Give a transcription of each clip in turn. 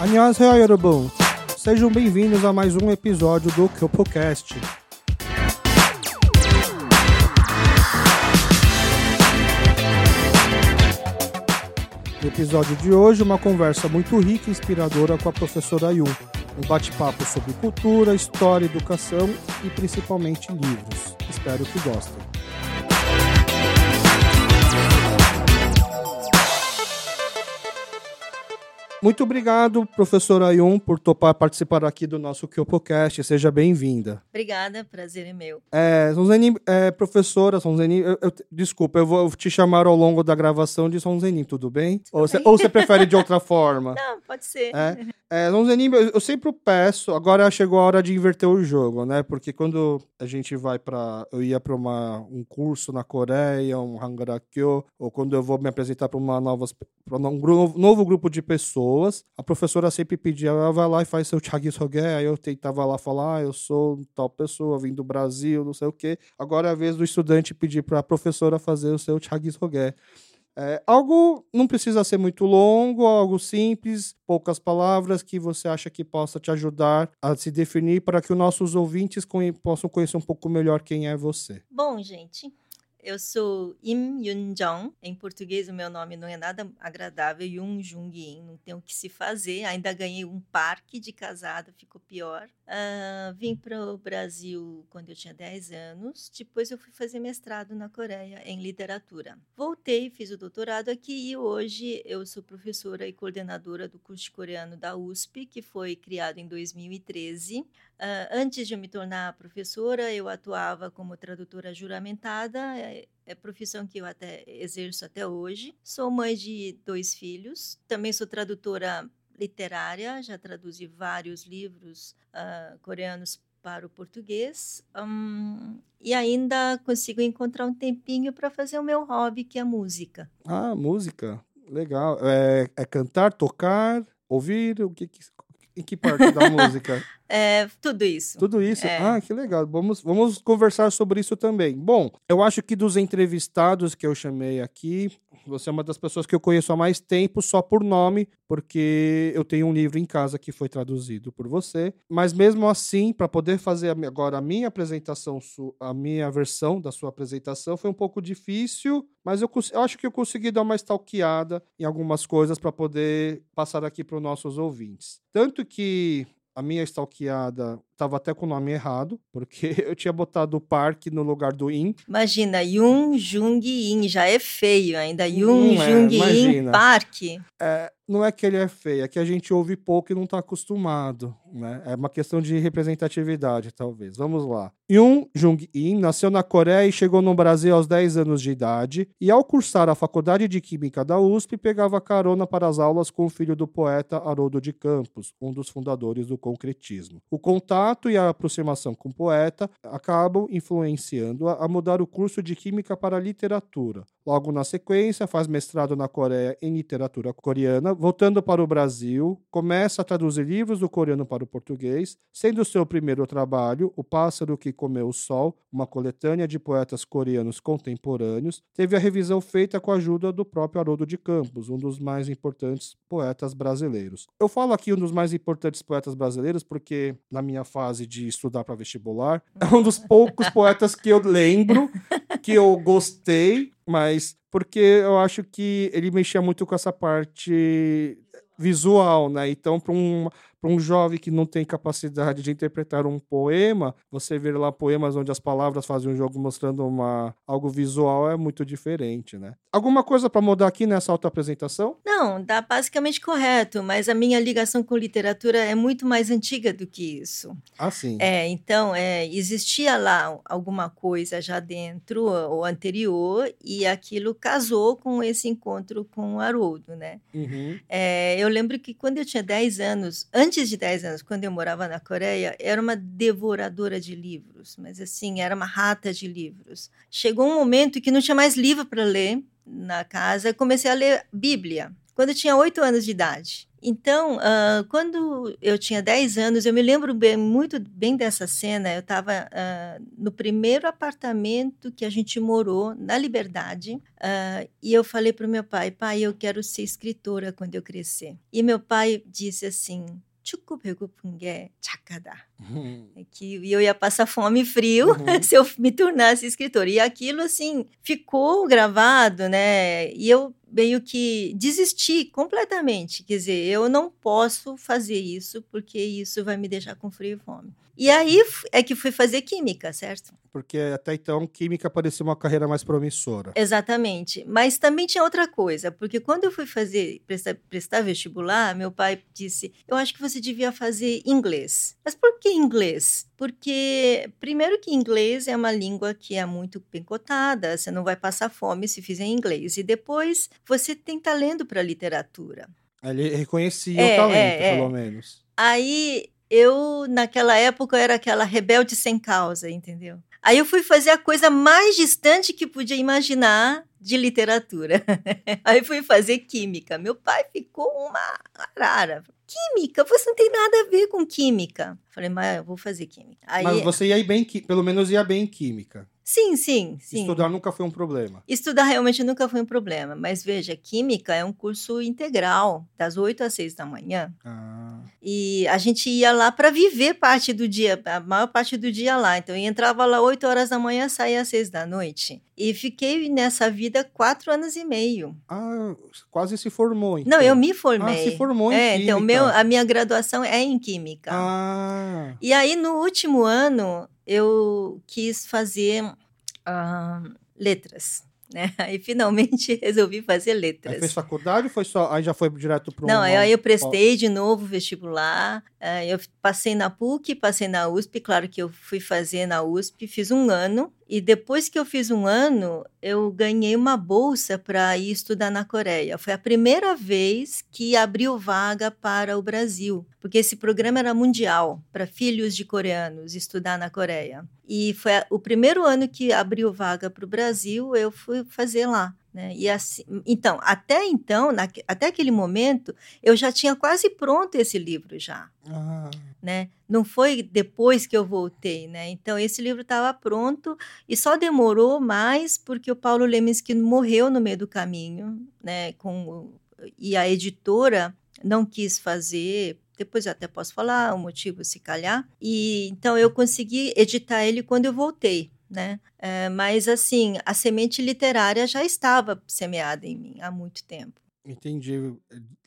Annyeonghaseyo, Yorubum. Sejam bem-vindos a mais um episódio do Kyopocast. No episódio de hoje, uma conversa muito rica e inspiradora com a professora Yu. Um bate-papo sobre cultura, história, educação e principalmente livros. Espero que gostem. Muito obrigado, professora Ayun, por topar participar aqui do nosso KyopoCast. Seja bem-vinda. Obrigada, prazer é meu. É, Sonzeni, é, professora Sonzeni, eu, eu, desculpa, eu vou te chamar ao longo da gravação de Sonzeni, tudo bem? Tudo ou, você, ou você prefere de outra forma? Não, pode ser. É, é Sonzeni, eu, sempre peço, agora chegou a hora de inverter o jogo, né? Porque quando a gente vai para, eu ia para um curso na Coreia, um Hangarakyo, ou quando eu vou me apresentar para uma um novo grupo de pessoas, a professora sempre pedia, ela vai lá e faz seu Chagui Sogué, aí eu tentava lá falar, ah, eu sou tal pessoa, vim do Brasil, não sei o quê. Agora é a vez do estudante pedir para a professora fazer o seu Chagui Sogué. É, algo não precisa ser muito longo, algo simples, poucas palavras que você acha que possa te ajudar a se definir para que os nossos ouvintes possam conhecer um pouco melhor quem é você. Bom, gente, eu sou Im Yun Jong. Em português, o meu nome não é nada agradável. Yun Jung In. Não tem o que se fazer. Ainda ganhei um parque de casada, ficou pior. Uh, vim para o Brasil quando eu tinha 10 anos. Depois, eu fui fazer mestrado na Coreia em literatura. Voltei, fiz o doutorado aqui e hoje eu sou professora e coordenadora do curso coreano da USP, que foi criado em 2013. Uh, antes de eu me tornar professora, eu atuava como tradutora juramentada, é, é profissão que eu até exerço até hoje. Sou mãe de dois filhos, também sou tradutora literária, já traduzi vários livros uh, coreanos para o português um, e ainda consigo encontrar um tempinho para fazer o meu hobby, que é música. Ah, música, legal. É, é cantar, tocar, ouvir, o que, em que parte da música? É, tudo isso. Tudo isso? É. Ah, que legal. Vamos, vamos conversar sobre isso também. Bom, eu acho que dos entrevistados que eu chamei aqui, você é uma das pessoas que eu conheço há mais tempo, só por nome, porque eu tenho um livro em casa que foi traduzido por você. Mas mesmo assim, para poder fazer agora a minha apresentação, a minha versão da sua apresentação, foi um pouco difícil, mas eu, eu acho que eu consegui dar uma stalkeada em algumas coisas para poder passar aqui para os nossos ouvintes. Tanto que a minha stalkeada Tava até com o nome errado, porque eu tinha botado o parque no lugar do In. Imagina, Yun Jung In, já é feio ainda. Yun hum, Jung é, In Parque. É, não é que ele é feio, é que a gente ouve pouco e não está acostumado. Né? É uma questão de representatividade, talvez. Vamos lá. Yun Jung In nasceu na Coreia e chegou no Brasil aos 10 anos de idade. E ao cursar a Faculdade de Química da USP, pegava carona para as aulas com o filho do poeta Haroldo de Campos, um dos fundadores do concretismo. O contato contato e a aproximação com o poeta acabam influenciando-a a mudar o curso de Química para Literatura. Logo na sequência, faz mestrado na Coreia em literatura coreana, voltando para o Brasil, começa a traduzir livros do coreano para o português, sendo seu primeiro trabalho O Pássaro que Comeu o Sol, uma coletânea de poetas coreanos contemporâneos, teve a revisão feita com a ajuda do próprio Haroldo de Campos, um dos mais importantes poetas brasileiros. Eu falo aqui um dos mais importantes poetas brasileiros porque, na minha fase de estudar para vestibular, é um dos poucos poetas que eu lembro, que eu gostei, mas porque eu acho que ele mexia muito com essa parte visual, né? Então, para um, para um jovem que não tem capacidade de interpretar um poema, você ver lá poemas onde as palavras fazem um jogo mostrando uma, algo visual é muito diferente, né? Alguma coisa para mudar aqui nessa auto-apresentação? Não, dá basicamente correto, mas a minha ligação com literatura é muito mais antiga do que isso. Ah, sim. É, então, é, existia lá alguma coisa já dentro, ou anterior, e aquilo casou com esse encontro com o Haroldo, né? Uhum. É, eu lembro que quando eu tinha 10 anos, antes antes de 10 anos, quando eu morava na Coreia, era uma devoradora de livros, mas assim, era uma rata de livros. Chegou um momento que não tinha mais livro para ler na casa, comecei a ler Bíblia. quando eu tinha oito anos de idade. Então, uh, quando eu tinha 10 anos, eu me lembro bem, muito bem dessa cena. Eu estava uh, no primeiro apartamento que a gente morou, na Liberdade, uh, e eu falei para o meu pai: pai, eu quero ser escritora quando eu crescer. E meu pai disse assim: 축구 배고픈 게 작가다. Uhum. Que eu ia passar fome e frio uhum. se eu me tornasse escritora. E aquilo, assim, ficou gravado, né? E eu meio que desisti completamente. Quer dizer, eu não posso fazer isso porque isso vai me deixar com frio e fome. E aí é que fui fazer química, certo? Porque até então química parecia uma carreira mais promissora. Exatamente. Mas também tinha outra coisa, porque quando eu fui fazer prestar, prestar vestibular, meu pai disse: "Eu acho que você devia fazer inglês". Mas por que inglês? Porque primeiro que inglês é uma língua que é muito bem cotada, você não vai passar fome se fizer inglês. E depois você tem talento para literatura. Ele reconhecia é, o talento, é, é. pelo menos. Aí eu, naquela época, era aquela rebelde sem causa, entendeu? Aí eu fui fazer a coisa mais distante que podia imaginar de literatura. Aí fui fazer química. Meu pai ficou uma arara. Química? Você não tem nada a ver com química. Falei, mas eu vou fazer química. Aí, mas você ia bem, pelo menos ia bem em química. Sim, sim, sim. Estudar nunca foi um problema. Estudar realmente nunca foi um problema. Mas veja, Química é um curso integral, das 8 às 6 da manhã. Ah. E a gente ia lá para viver parte do dia, a maior parte do dia lá. Então, entrava lá 8 horas da manhã, saía às 6 da noite. E fiquei nessa vida quatro anos e meio. Ah, quase se formou, então. Não, eu me formei. Ah, se formou em é, Química. Então, meu, a minha graduação é em Química. Ah. E aí, no último ano, eu quis fazer uh, letras. Né? Aí finalmente resolvi fazer letras. Aí fez faculdade ou foi só? Aí já foi direto para Não, aí eu prestei de novo vestibular. Uh, eu passei na PUC, passei na USP. Claro que eu fui fazer na USP, fiz um ano. E depois que eu fiz um ano, eu ganhei uma bolsa para ir estudar na Coreia. Foi a primeira vez que abriu vaga para o Brasil, porque esse programa era mundial para filhos de coreanos estudar na Coreia. E foi o primeiro ano que abriu vaga para o Brasil, eu fui fazer lá. Né? E assim, então, até então, na, até aquele momento, eu já tinha quase pronto esse livro já. Ah. Né? Não foi depois que eu voltei, né? Então esse livro estava pronto e só demorou mais porque o Paulo Leminski morreu no meio do caminho, né? Com e a editora não quis fazer depois eu até posso falar o motivo, se calhar. E então eu consegui editar ele quando eu voltei, né? É, mas assim, a semente literária já estava semeada em mim há muito tempo. Entendi.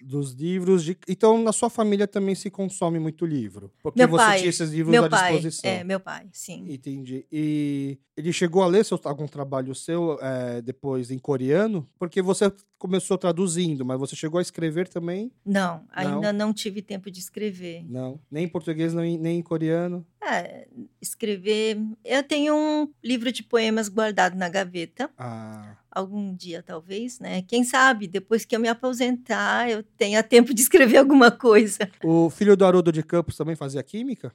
Dos livros. De... Então, na sua família também se consome muito livro? Porque meu você pai, tinha esses livros meu à pai, disposição. É, meu pai, sim. Entendi. E ele chegou a ler seu, algum trabalho seu é, depois em coreano? Porque você começou traduzindo, mas você chegou a escrever também? Não, ainda não, não tive tempo de escrever. Não, nem em português, nem em coreano? É, escrever. Eu tenho um livro de poemas guardado na gaveta. Ah. Algum dia, talvez, né? Quem sabe, depois que eu me aposentar, eu tenha tempo de escrever alguma coisa. O filho do Haroldo de Campos também fazia química?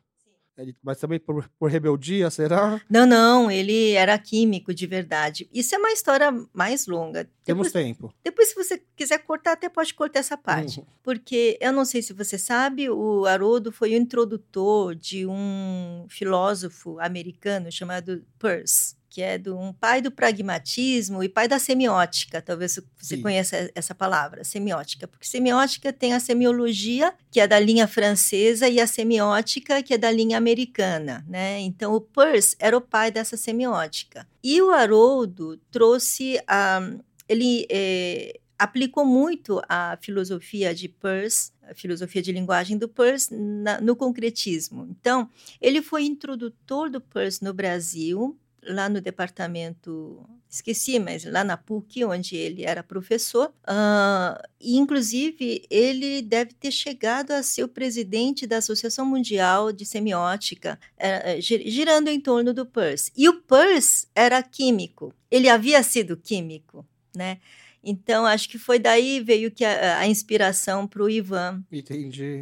Ele, mas também por, por, rebeldia, será? Não, não, ele era químico de verdade. Isso é uma história mais longa. Temos depois, tempo. Depois, se você quiser cortar, até pode cortar essa parte. Uhum. Porque eu não sei se você sabe, o Haroldo foi o introdutor de um filósofo americano chamado Peirce que é do, um pai do pragmatismo e pai da semiótica. Talvez você Sim. conheça essa palavra, semiótica, porque semiótica tem a semiologia, que é da linha francesa, e a semiótica, que é da linha americana. Né? Então, o Peirce era o pai dessa semiótica. E o Haroldo trouxe a. Ele é, aplicou muito a filosofia de Peirce, a filosofia de linguagem do Peirce, na, no concretismo. Então, ele foi introdutor do Peirce no Brasil, lá no departamento, esqueci, mas lá na PUC, onde ele era professor. Uh, e, inclusive, ele deve ter chegado a ser o presidente da Associação Mundial de Semiótica, uh, girando em torno do Peirce. E o Peirce era químico, ele havia sido químico, né? Então, acho que foi daí veio que a, a inspiração para o Ivan.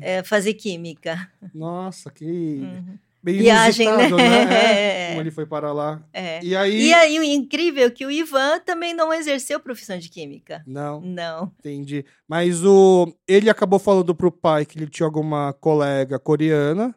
É, fazer química. Nossa, que. Uhum Bem viagem, né? né? É. Como ele foi para lá. É. E aí... E aí, o incrível é que o Ivan também não exerceu profissão de química. Não, Não. entendi. Mas o ele acabou falando pro pai que ele tinha alguma colega coreana.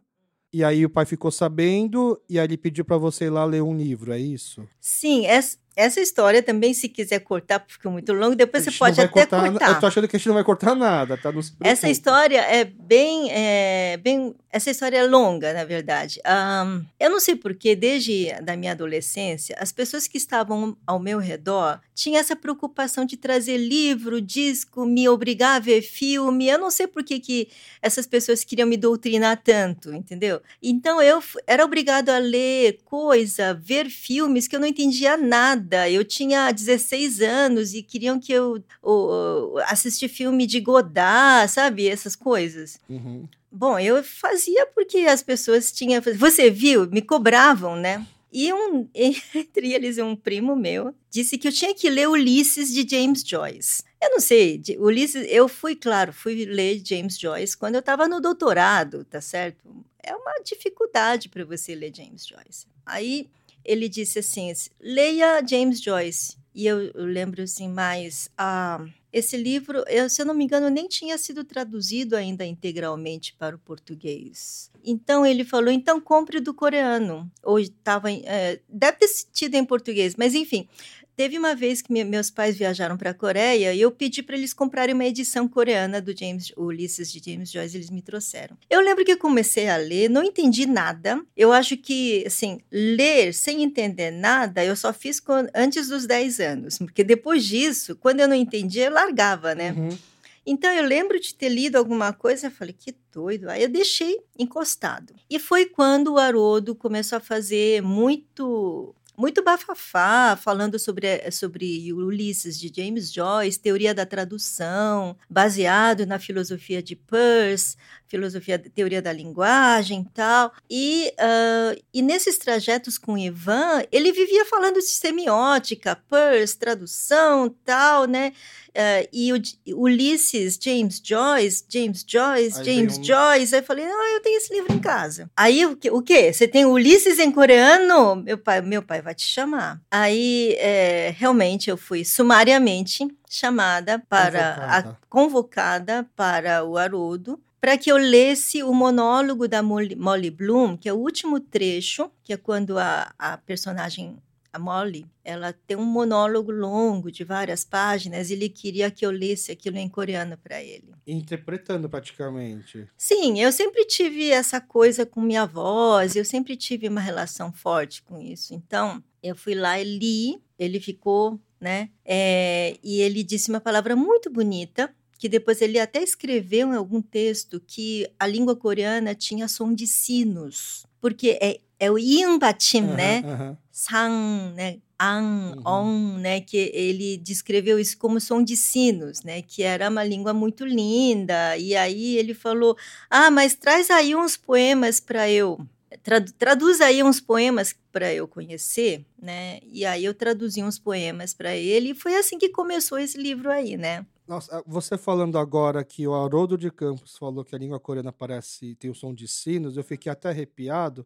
E aí o pai ficou sabendo e aí ele pediu para você ir lá ler um livro, é isso? Sim, essa, essa história também, se quiser cortar, porque ficou muito longo, depois você pode até cortar- cortar. Eu tô achando que a gente não vai cortar nada, tá? Essa história é bem, é, bem. Essa história é longa, na verdade. Ahn, eu não sei porquê, desde da minha adolescência, as pessoas que estavam ao meu redor tinham essa preocupação de trazer livro, disco, me obrigar a ver filme. Eu não sei por que, que essas pessoas queriam me doutrinar tanto, entendeu? Então eu era obrigado a ler coisa, ver filmes que eu não entendia nada. Eu tinha 16 anos e queriam que eu o, assistir filme de Godard, sabe? Essas coisas. Uhum. Bom, eu fazia porque as pessoas tinham. Você viu? Me cobravam, né? E um, entre eles, um primo meu disse que eu tinha que ler Ulisses de James Joyce. Eu não sei, de- Ulisses, eu fui, claro, fui ler James Joyce quando eu estava no doutorado, tá certo? É uma dificuldade para você ler James Joyce. Aí ele disse assim: leia James Joyce. E eu, eu lembro assim, mas ah, esse livro, eu, se eu não me engano, nem tinha sido traduzido ainda integralmente para o português. Então ele falou: então compre do coreano. Ou estava. deve ter tido em português, mas enfim. Teve uma vez que me- meus pais viajaram para a Coreia e eu pedi para eles comprarem uma edição coreana do James Ulisses de James Joyce, eles me trouxeram. Eu lembro que eu comecei a ler, não entendi nada. Eu acho que, assim, ler sem entender nada, eu só fiz antes dos 10 anos, porque depois disso, quando eu não entendia, eu largava, né? Uhum. Então eu lembro de ter lido alguma coisa, eu falei, que doido. Aí eu deixei encostado. E foi quando o Haroldo começou a fazer muito muito bafafá, falando sobre, sobre Ulisses de James Joyce, teoria da tradução, baseado na filosofia de Peirce, filosofia, teoria da linguagem tal. E, ah, e nesses trajetos com Ivan, ele vivia falando de semiótica, Peirce, tradução tal, né? Ah, e o Ulisses, James Joyce, James Joyce, Aí James um- Joyce. Aí eu falei, ah, eu tenho esse livro em casa. Aí o que? O quê? Você tem Ulisses em coreano? Meu pai, meu pai vai te chamar. Aí é, realmente eu fui sumariamente chamada para a- Convocada. convocada para o Haroldo para que eu lesse o monólogo da Molly, Molly Bloom, que é o último trecho, que é quando a, a personagem a Molly, ela tem um monólogo longo de várias páginas e ele queria que eu lesse aquilo em coreano para ele. Interpretando praticamente. Sim, eu sempre tive essa coisa com minha voz, eu sempre tive uma relação forte com isso. Então, eu fui lá e li, ele ficou, né? é, e ele disse uma palavra muito bonita, que depois ele até escreveu em algum texto que a língua coreana tinha som de sinos, porque é, é o iambatim, Aham, né? aham. Sang, né, ang, Uhum. on, né, que ele descreveu isso como som de sinos, né, que era uma língua muito linda. E aí ele falou: "Ah, mas traz aí uns poemas para eu tradu- traduz aí uns poemas para eu conhecer, né? E aí eu traduzi uns poemas para ele e foi assim que começou esse livro aí, né? Nossa, você falando agora que o Haroldo de Campos falou que a língua coreana parece tem o som de sinos, eu fiquei até arrepiado,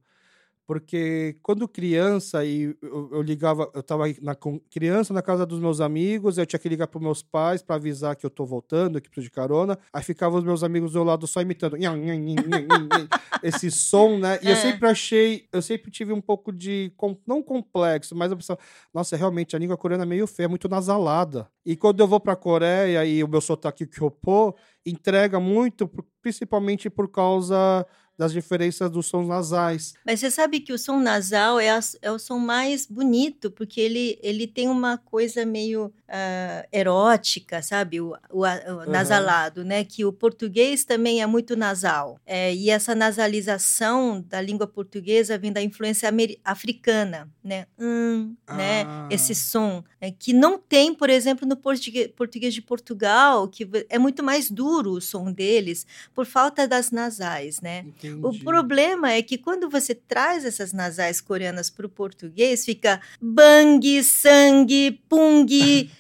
porque quando criança e eu, eu ligava, eu tava na, com criança na casa dos meus amigos, eu tinha que ligar para meus pais para avisar que eu tô voltando, que preciso de carona, aí ficavam os meus amigos do lado só imitando esse som, né? E eu É. sempre achei, eu sempre tive um pouco de não complexo, mas eu pensava, nossa, realmente a língua coreana é meio feia, é muito nasalada. E quando eu vou para a Coreia e o meu sotaque Kyopo entrega muito, principalmente por causa das diferenças dos sons nasais. Mas você sabe que o som nasal é, a- é o som mais bonito, porque ele, ele tem uma coisa meio ah, erótica, sabe? O, o o nasalado, né? Que o português também é muito nasal. É, e essa nasalização da língua portuguesa vem da influência africana, né? Hum, né? Ah. Esse som, né? que não tem, por exemplo, no português, português de Portugal, que é muito mais duro o som deles, por falta das nasais, né? Entendi. O problema é que quando você traz essas nasais coreanas para o português, fica bang, sangue, pung,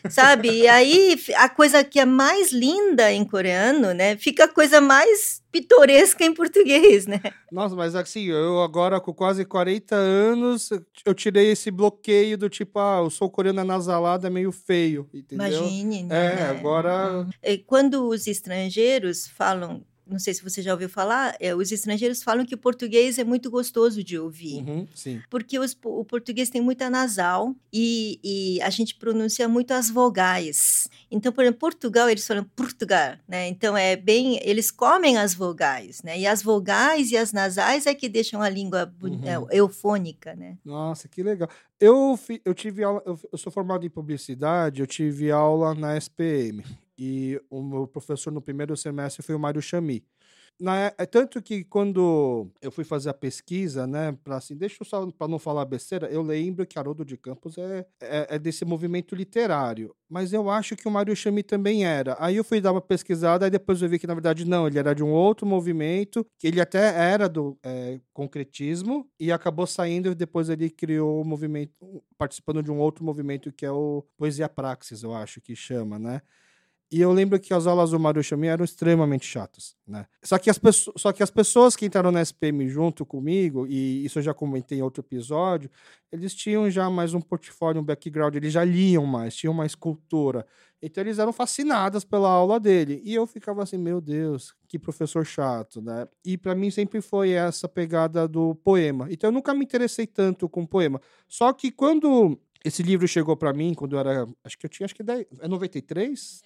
sabe? E aí a coisa que é mais linda em coreano, né, fica a coisa mais pitoresca em português, né? Nossa, mas assim, eu agora com quase 40 anos, eu tirei esse bloqueio do tipo, ah, eu sou coreano nasalado, é meio feio, entendeu? Imagine, né? É, agora... Quando os estrangeiros falam não sei se você já ouviu falar, é, os estrangeiros falam que o português é muito gostoso de ouvir. Uhum, porque os, o português tem muita nasal e, e, a gente pronuncia muito as vogais. Então, por exemplo, Portugal, eles falam Portugal, né? Então, é bem... Eles comem as vogais, né? E as vogais e as nasais é que deixam a língua uhum. é, eufônica, né? Nossa, que legal. Eu, eu tive aula... Eu sou formado em publicidade, eu tive aula na SPM. E o meu professor no primeiro semestre foi o Mário Chami. Na, é tanto que quando eu fui fazer a pesquisa, né, para assim, deixa eu só para não falar besteira, eu lembro que Haroldo de Campos é, é, é, desse movimento literário, mas eu acho que o Mário Chami também era. Aí eu fui dar uma pesquisada e depois eu vi que na verdade não, ele era de um outro movimento, que ele até era do é, concretismo e acabou saindo e depois ele criou o movimento, participando de um outro movimento que é o Poesia Praxis, eu acho que chama, né? E eu lembro que as aulas do Mario Chami eram extremamente chatas, né? Só que, as só que as pessoas que entraram na SPM junto comigo, e isso eu já comentei em outro episódio, eles tinham já mais um portfólio, um background, eles já liam mais, tinham mais cultura. Então eles eram fascinadas pela aula dele. E eu ficava assim, meu Deus, que professor chato, né? E para mim sempre foi essa pegada do poema. Então eu nunca me interessei tanto com poema. Só que quando esse livro chegou para mim, quando eu era, acho que eu tinha, acho que 10, é 93?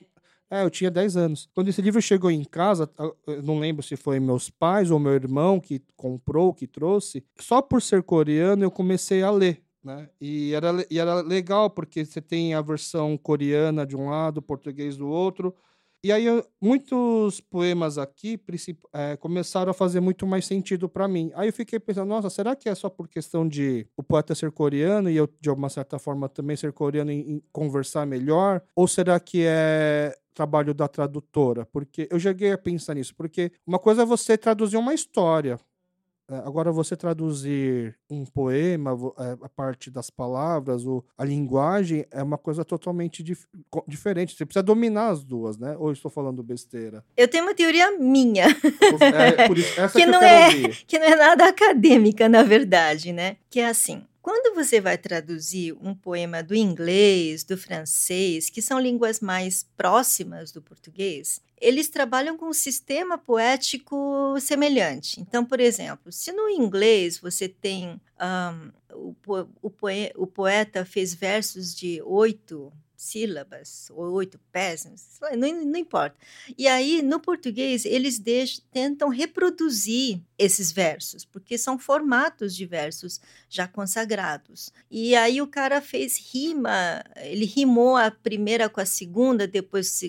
É, eu tinha 10 anos. Quando esse livro chegou em casa, eu não lembro se foi meus pais ou meu irmão que comprou, que trouxe. Só por ser coreano, eu comecei a ler. Né? E, era, e era legal, porque você tem a versão coreana de um lado, português do outro. E aí, muitos poemas aqui é, começaram a fazer muito mais sentido para mim. Aí eu fiquei pensando, nossa, será que é só por questão de o poeta ser coreano e eu, de alguma certa forma, também ser coreano e conversar melhor? Ou será que é trabalho da tradutora, porque eu cheguei a pensar nisso, porque uma coisa é você traduzir uma história, é, agora você traduzir um poema, é, a parte das palavras, a linguagem é uma coisa totalmente dif diferente. Você precisa dominar as duas, né? Ou estou falando besteira? Eu tenho uma teoria minha. É, isso, que, que, não é, que não é nada acadêmica, na verdade, né? Que é assim. Quando você vai traduzir um poema do inglês, do francês, que são línguas mais próximas do português, eles trabalham com um sistema poético semelhante. Então, por exemplo, se no inglês você tem um, o, o, o poeta fez versos de oito sílabas, ou oito pés, não, não, importa. E aí, no português, eles tentam reproduzir esses versos, porque são formatos de versos já consagrados. E aí o cara fez rima, ele rimou a primeira com a segunda, depois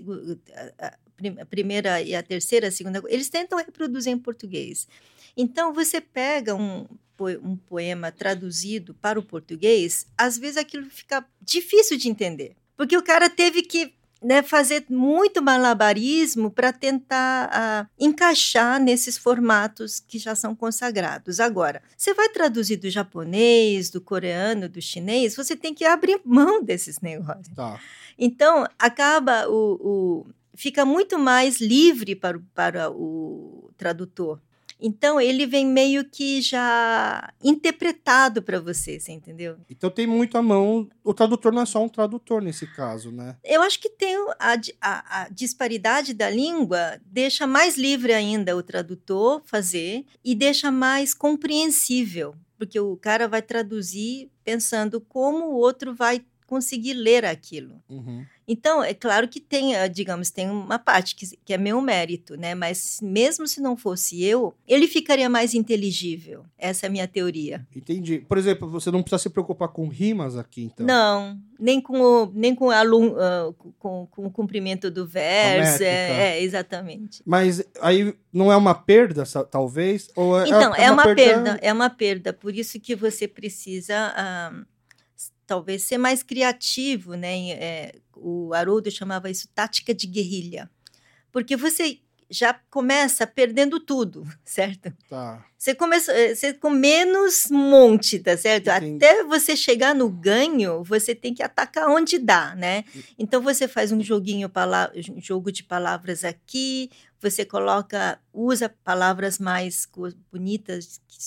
a primeira e a terceira, a segunda. Eles tentam reproduzir em português. Então, você pega um, um poema traduzido para o português, às vezes aquilo fica difícil de entender. Porque o cara teve que né, fazer muito malabarismo para tentar uh, encaixar nesses formatos que já são consagrados. Agora, você vai traduzir do japonês, do coreano, do chinês, você tem que abrir mão desses negócios. Tá. Então, acaba o, o, fica muito mais livre para, para o tradutor. Então ele vem meio que já interpretado para você, você entendeu? Então tem muito a mão. O tradutor não é só um tradutor nesse caso, né? Eu acho que tem a, a, a disparidade da língua deixa mais livre ainda o tradutor fazer e deixa mais compreensível, porque o cara vai traduzir pensando como o outro vai conseguir ler aquilo. Uhum. Então, é claro que tem, ah, digamos, tem uma parte que, que, é meu mérito, né? Mas mesmo se não fosse eu, ele ficaria mais inteligível. Essa é a minha teoria. Entendi. Por exemplo, você não precisa se preocupar com rimas aqui, então? Não, nem com o, nem com, uh, com, com o cumprimento do verso. É, é, exatamente. Mas aí não é uma perda, talvez? Ou é, então, é, é uma, uma perda... perda... É uma perda. Por isso que você precisa... Uh, talvez ser mais criativo, né? É, o Haroldo chamava isso tática de guerrilha, porque você já começa perdendo tudo, certo? Tá. Você começa eh, você com menos monte, tá certo? Entendi. Até você chegar no ganho, você tem que atacar onde dá, né? Então você faz um joguinho, um jogo de palavras aqui, você coloca, usa palavras mais bonitas que,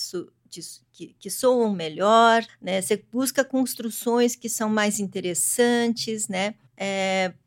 que, que soam melhor, né? Você busca construções que são mais interessantes, né?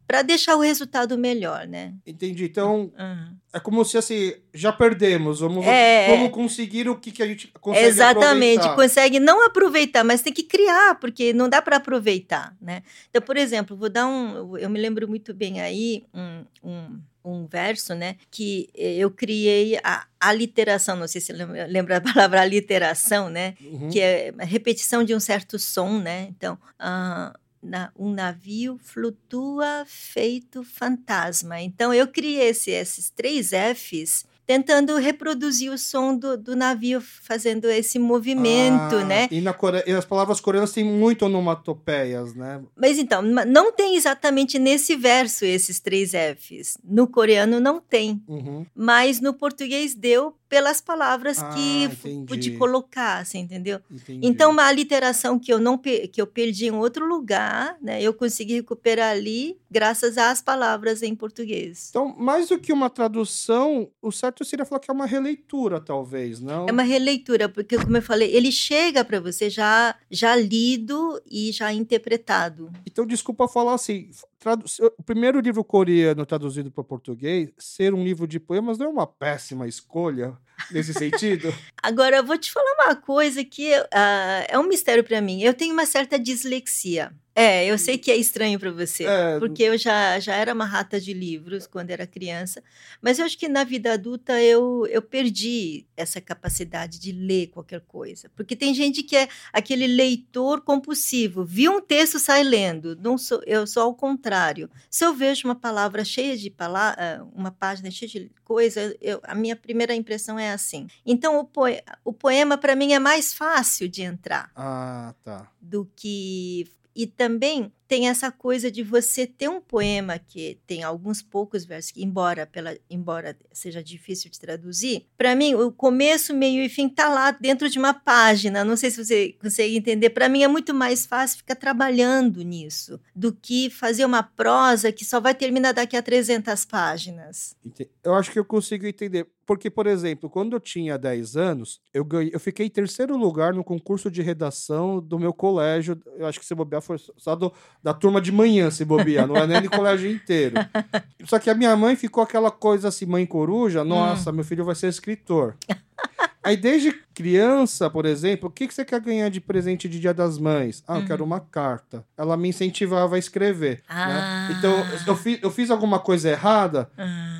para deixar o resultado melhor, né? Entendi. Então, Uhum. é como se assim, já perdemos. Vamos, É. vamos conseguir o que, que a gente consegue Exatamente, aproveitar. consegue não aproveitar, mas tem que criar, porque não dá para aproveitar, né? Então, por exemplo, vou dar um, eu me lembro muito bem aí um, um, um verso, né, que eu criei a aliteração, não sei se lembra, a palavra aliteração, né, Uhum. que é repetição de um certo som, né? Então, ah, na- um navio flutua feito fantasma. Então, eu criei esse- esses três Fs tentando reproduzir o som do, do navio fazendo esse movimento, Ah, né? E, na e as palavras coreanas têm muito onomatopeias, né? Mas então, não tem exatamente nesse verso esses três Fs. No coreano não tem, Uhum. mas no português deu pelas palavras Ah, que entendi. pude colocar, você entendeu? Entendi. Então, uma aliteração que eu não que eu perdi em outro lugar, né? Eu consegui recuperar ali graças às palavras em português. Então, mais do que uma tradução, o certo seria falar que é uma releitura, talvez, não? É uma releitura, porque como eu falei, ele chega para você já já lido e já interpretado. Então, desculpa falar assim. O primeiro livro coreano traduzido para português, ser um livro de poemas não é uma péssima escolha nesse sentido? Agora, eu vou te falar uma coisa que ah, é um mistério para mim. Eu tenho uma certa dislexia. É, eu sei que é estranho para você, É. porque eu já, já era uma rata de livros quando era criança, mas eu acho que na vida adulta eu, eu perdi essa capacidade de ler qualquer coisa. Porque tem gente que é aquele leitor compulsivo, viu um texto, sai lendo. Não sou, eu sou ao contrário. Se eu vejo uma palavra cheia de palavras, uma página cheia de coisa, eu- a minha primeira impressão é assim. Então, o, poe- o poema, para mim, é mais fácil de entrar Ah, tá. do que. E também tem essa coisa de você ter um poema que tem alguns poucos versos, que embora, pela, embora seja difícil de traduzir, para mim, o começo, meio e fim tá lá dentro de uma página. Não sei se você consegue entender. Para mim é muito mais fácil ficar trabalhando nisso do que fazer uma prosa que só vai terminar daqui a 300 páginas. Eu acho que eu consigo entender. Porque, por exemplo, quando eu tinha 10 anos, eu, ganhei, eu fiquei em terceiro lugar no concurso de redação do meu colégio. Eu acho que se bobear foi só do- da turma de manhã, se bobear, não é nem do colégio inteiro. Só que a minha mãe ficou aquela coisa assim, mãe coruja, nossa, meu filho vai ser escritor. Aí, desde criança, por exemplo, o que, que você quer ganhar de presente de Dia das Mães? Ah, eu quero uma carta. Ela me incentivava a escrever. Ah. Né? Então, eu, fi- eu fiz alguma coisa errada,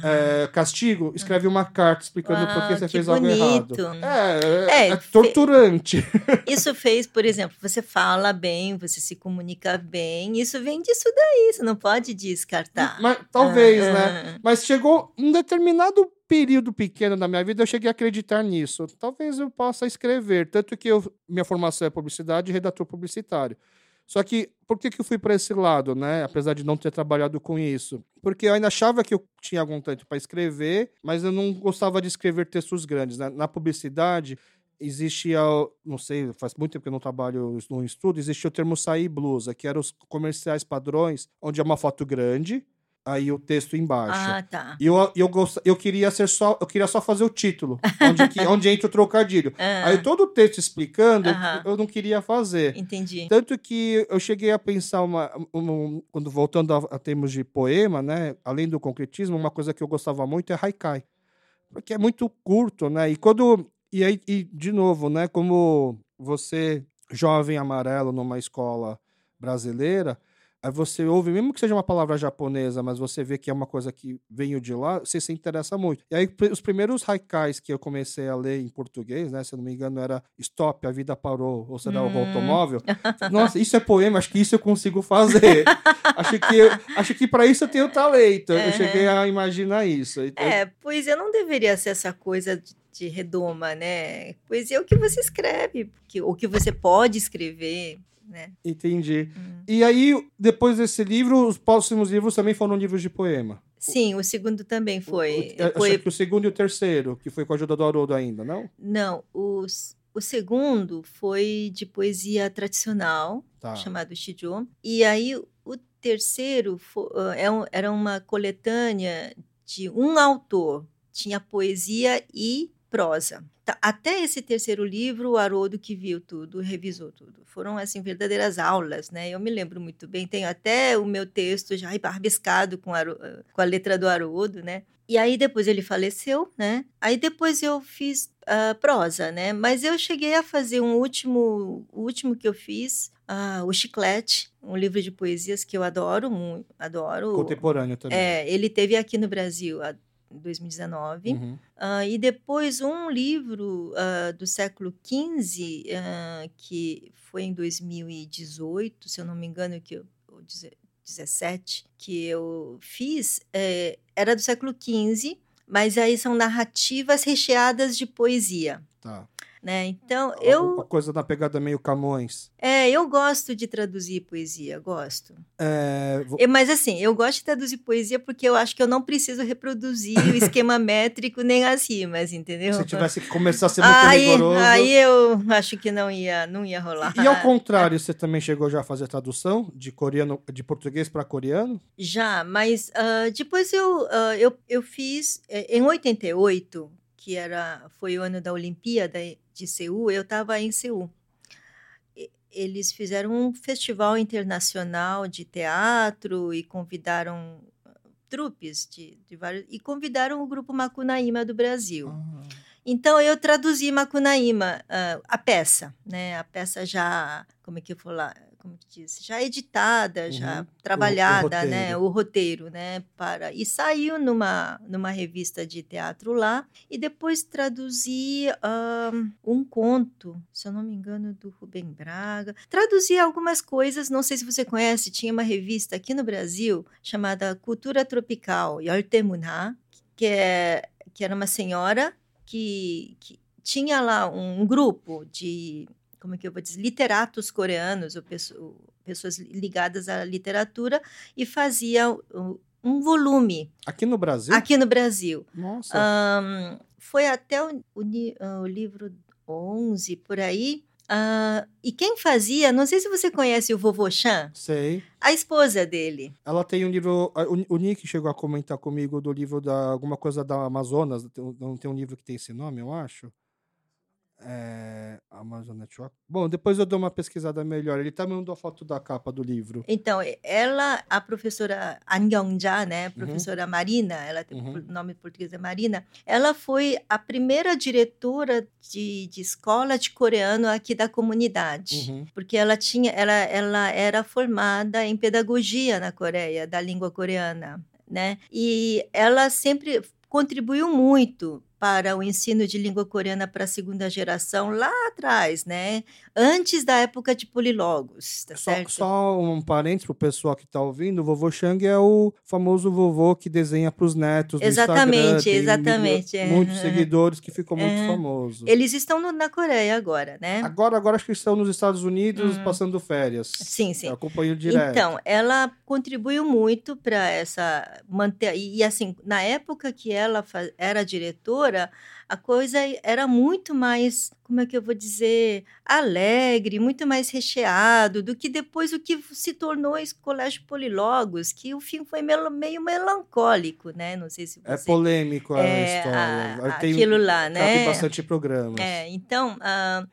é, castigo, escreve uma carta explicando por que Ah, você que fez algo bonito. errado. É, é, É, é fe- torturante. Isso fez, por exemplo, você fala bem, você se comunica bem, isso vem disso daí, você não pode descartar. Mas, talvez, Ah, né? Mas chegou um determinado período pequeno da minha vida, eu cheguei a acreditar nisso. Talvez eu possa escrever. Tanto que eu, minha formação é publicidade e redator publicitário. Só que, por que, que eu fui para esse lado, né? Apesar de não ter trabalhado com isso. Porque eu ainda achava que eu tinha algum tanto para escrever, mas eu não gostava de escrever textos grandes. né? Na publicidade, existia, não sei, faz muito tempo que eu não trabalho no estudo, existia o termo sair blusa, que eram os comerciais padrões, onde é uma foto grande, aí o texto embaixo. Ah, tá. E eu, eu, gost... eu queria ser só, eu queria só fazer o título, onde, que- onde entra o trocadilho. Ah, Aí todo o texto explicando, eu não queria fazer. Entendi. Tanto que eu cheguei a pensar uma, um- quando voltando a, a termos de poema, né, além do concretismo, uma coisa que eu gostava muito é haikai, porque é muito curto, né? E quando e aí e de novo, né, como você jovem amarelo numa escola brasileira, aí você ouve, mesmo que seja uma palavra japonesa, mas você vê que é uma coisa que veio de lá, você se interessa muito. E aí os primeiros haikais que eu comecei a ler em português, né, se eu não me engano, era Stop, a vida parou, ou será o Hum. automóvel. Nossa, isso é poema, acho que isso eu consigo fazer. acho que eu, acho que para isso eu tenho talento. Eu Uhum. cheguei a imaginar isso. Então, É, poesia não deveria ser essa coisa de, de redoma, né? Poesia é o que você escreve, porque, o que você pode escrever, né? Entendi. Hum. E aí, depois desse livro, os próximos livros também foram livros de poema. Sim, o segundo também foi. O, o, foi... que o segundo e o terceiro, que foi com a ajuda do Haroldo ainda, não? Não, os, o segundo foi de poesia tradicional, Tá. chamado Shijo. E aí o terceiro fo- ah, é um- era uma coletânea de um autor. Tinha poesia e prosa. Tá, Até esse terceiro livro, o Haroldo que viu tudo, revisou tudo. Foram, assim, verdadeiras aulas, né? Eu me lembro muito bem. Tenho até o meu texto já rabiscado com, ah, com a letra do Haroldo, né? E aí depois ele faleceu, né? Aí depois eu fiz ah, prosa, né? Mas eu cheguei a fazer um último, o último que eu fiz, ah, o Chiclete, um livro de poesias que eu adoro muito, adoro. Contemporâneo também. É, ele teve aqui no Brasil a- 2019. Uhum. Ah, e depois um livro ah, do século XV, ah, que foi em 2018, se eu não me engano, que eu, ou deze- 17, que eu fiz, eh, era do século XV, mas aí são narrativas recheadas de poesia. Tá. Né? Então, Uma eu, coisa na pegada meio Camões. é, eu gosto de traduzir poesia, gosto. É, vo- É, Mas assim, eu gosto de traduzir poesia porque eu acho que eu não preciso reproduzir o esquema métrico nem as rimas, entendeu? se tivesse que começar a ser muito aí, rigoroso. aí eu acho que não ia, não ia rolar. E ao contrário, você também chegou já a fazer tradução de coreano, de português para coreano? Já, mas ah, depois eu, ah, eu, eu fiz, eh, em 88, que era, foi o ano da Olimpíada de Seul, eu estava em Seul. Eles fizeram um festival internacional de teatro e convidaram ah, trupes de, de vários. E convidaram o grupo Macunaíma do Brasil. Então eu traduzi Macunaíma, ah, a peça, né? A peça já, como é que eu vou lá, como que diz, já editada, já Uhum. trabalhada, né? roteiro. O roteiro, né? Para e saiu numa numa revista de teatro lá e depois traduzi ah, um conto, se eu não me engano, do Rubem Braga. Traduzi algumas coisas, não sei se você conhece, tinha uma revista aqui no Brasil chamada Cultura Tropical, Yortemuna, que é que era uma senhora que, que tinha lá um grupo de, como é que eu vou dizer, literatos coreanos, ou pesso- pessoas ligadas à literatura, e fazia um, um volume Aqui no Brasil? aqui no Brasil. Nossa. Ahn, foi até o, o o livro 11, por aí. Ah, e quem fazia, não sei se você conhece o Vovô Chan, Sei. a esposa dele. Ela tem um livro. O, o Nick chegou a comentar comigo do livro da alguma coisa da Amazonas. tem um- Não tem um livro que tem esse nome, eu acho. É, Amazon Network. Bom, depois eu dou uma pesquisada melhor. Ele também mandou a foto da capa do livro. Então, ela, a professora An Young-ja, né, professora Marina, ela tem Uhum. o nome em português é Marina, ela foi a primeira diretora de, de escola de coreano aqui da comunidade. Uhum. Porque ela tinha, ela, ela era formada em pedagogia na Coreia, da língua coreana, né? E ela sempre contribuiu muito para o ensino de língua coreana para a segunda geração lá atrás, né? Antes da época de polilogos, tá Só, certo? só um parênteses pro pessoal que tá ouvindo, o vovô Shang é o famoso vovô que desenha pros netos no Exatamente, exatamente, milho- é. Muitos seguidores que ficou muito É. famoso. Eles estão no- na Coreia agora, né? Agora, agora acho que estão nos Estados Unidos Uhum. passando férias. Sim, sim. Eu acompanho direto. Então, ela contribuiu muito para essa manter e, assim, na época que ela era diretora, a coisa era muito mais, como é que eu vou dizer, alegre, muito mais recheado do que depois o que se tornou esse colégio Polilogos, que o fim foi melo- meio melancólico, né? Não sei se É você polêmico a É, história. a- tem- aquilo lá, né? bastante programas. É, então, ah,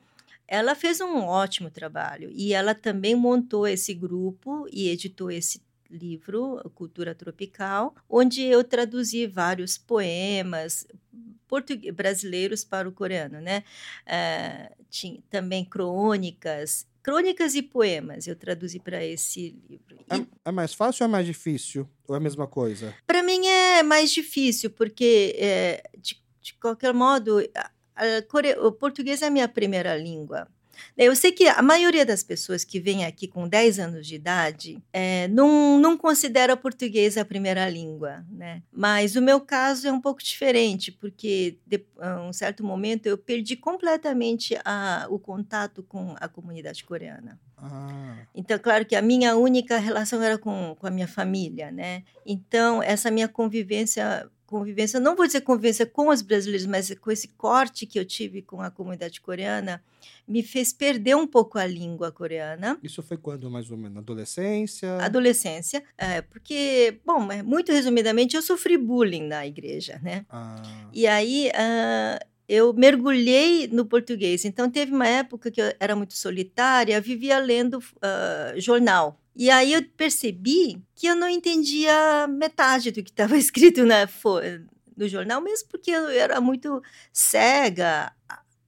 ela fez um ótimo trabalho e ela também montou esse grupo e editou esse livro, Cultura Tropical, onde eu traduzi vários poemas brasileiros para o coreano, né? Ah, tinha também crônicas, crônicas e poemas eu traduzi para esse livro. E É, é mais fácil ou é mais difícil? Ou é a mesma coisa? para mim é mais difícil, porque, é, de, de qualquer modo, a- a o português é a minha primeira língua. Eu sei que a maioria das pessoas que vem aqui com 10 anos de idade é, não, não considera português a primeira língua, né? Mas o meu caso é um pouco diferente, porque de, a um certo momento eu perdi completamente a, o contato com a comunidade coreana. Ah. Então, claro que a minha única relação era com, com a minha família, né? Então, essa minha convivência convivência, não vou dizer convivência com os brasileiros, mas com esse corte que eu tive com a comunidade coreana, me fez perder um pouco a língua coreana. Isso foi quando, mais ou menos? Adolescência? Adolescência, é, porque, bom, muito resumidamente, eu sofri bullying na igreja, né? Ah. E aí, uh, eu mergulhei no português. Então, teve uma época que eu era muito solitária, vivia lendo uh, jornal. E aí eu percebi que eu não entendia metade do que estava escrito na, no jornal, mesmo porque eu era muito cega.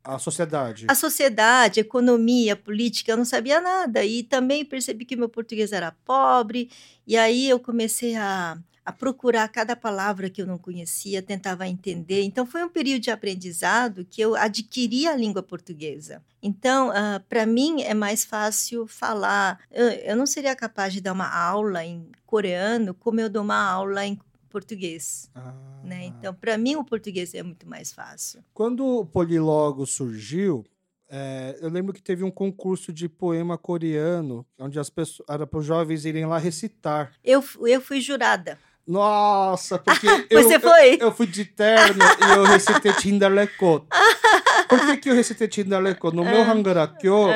A sociedade. A sociedade, a economia, a política, eu não sabia nada. E também percebi que meu português era pobre. E aí eu comecei a a procurar cada palavra que eu não conhecia, tentava entender. Então, foi um período de aprendizado que eu adquiri a língua portuguesa. Então, uh, ah, para mim, é mais fácil falar. Eu, eu, não seria capaz de dar uma aula em coreano como eu dou uma aula em português. Ah. Né? Então, para mim, o português é muito mais fácil. Quando o Polilogo surgiu, é, eu lembro que teve um concurso de poema coreano, onde as pessoas era para os jovens irem lá recitar. Eu, eu fui jurada. Nossa, porque Você eu, foi? Eu, eu, fui de terno e eu recitei Tindarlekot. Por que, que eu recitei Tindarlekot? No meu Hangarakyo,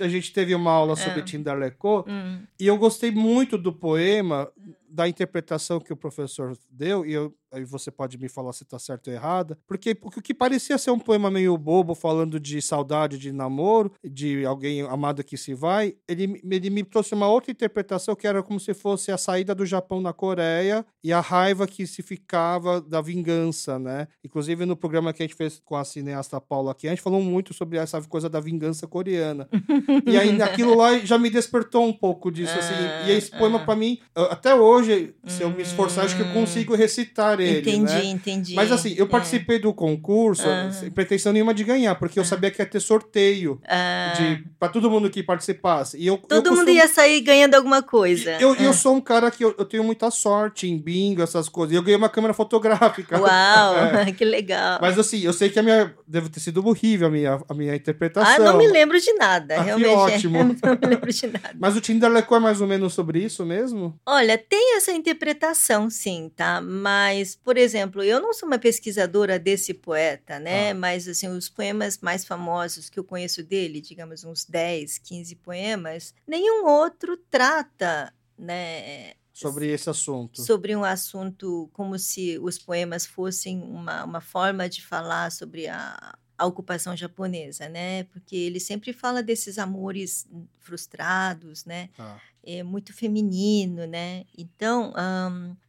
a gente teve uma aula sobre uh hum. e eu gostei muito do poema, da interpretação que o professor deu, e eu aí você pode me falar se está certo ou errada, porque o que parecia ser um poema meio bobo, falando de saudade de namoro, de alguém amado que se vai, ele, ele me trouxe uma outra interpretação que era como se fosse a saída do Japão na Coreia e a raiva que se ficava da vingança, né? Inclusive no programa que a gente fez com a cineasta Paula aqui, a gente falou muito sobre essa coisa da vingança coreana. e aí aquilo lá já me despertou um pouco disso, assim. E esse poema, para mim, até hoje, se eu me esforçar, acho que eu hum. consigo recitar ele. Entendi, né? entendi. Mas assim, eu é. participei é. do concurso uhum. sem pretensão nenhuma de ganhar, porque eu sabia que ia ter sorteio uhum. de para todo mundo que participasse. E eu, todo eu costumo... mundo ia sair ganhando alguma coisa. Eu, eu sou um cara que eu, eu, tenho muita sorte em bingo, essas coisas. E eu ganhei uma câmera fotográfica. Uau, é. que legal. Mas assim, eu sei que a minha deve ter sido horrível a minha, a minha interpretação. Ah, não me lembro de nada, ah, realmente. ótimo. não me lembro de nada. Mas o Tinder Lecor é mais ou menos sobre isso mesmo? Olha, tem essa interpretação, sim, tá? Mas, por exemplo, eu não sou uma pesquisadora desse poeta, né? Ah. Mas, assim, os poemas mais famosos que eu conheço dele, digamos, uns 10, 15 poemas, nenhum outro trata, né? Sobre esse assunto. Sobre um assunto como se os poemas fossem uma, uma forma de falar sobre a, a ocupação japonesa, né? Porque ele sempre fala desses amores frustrados, né? Ah. É muito feminino, né? Então,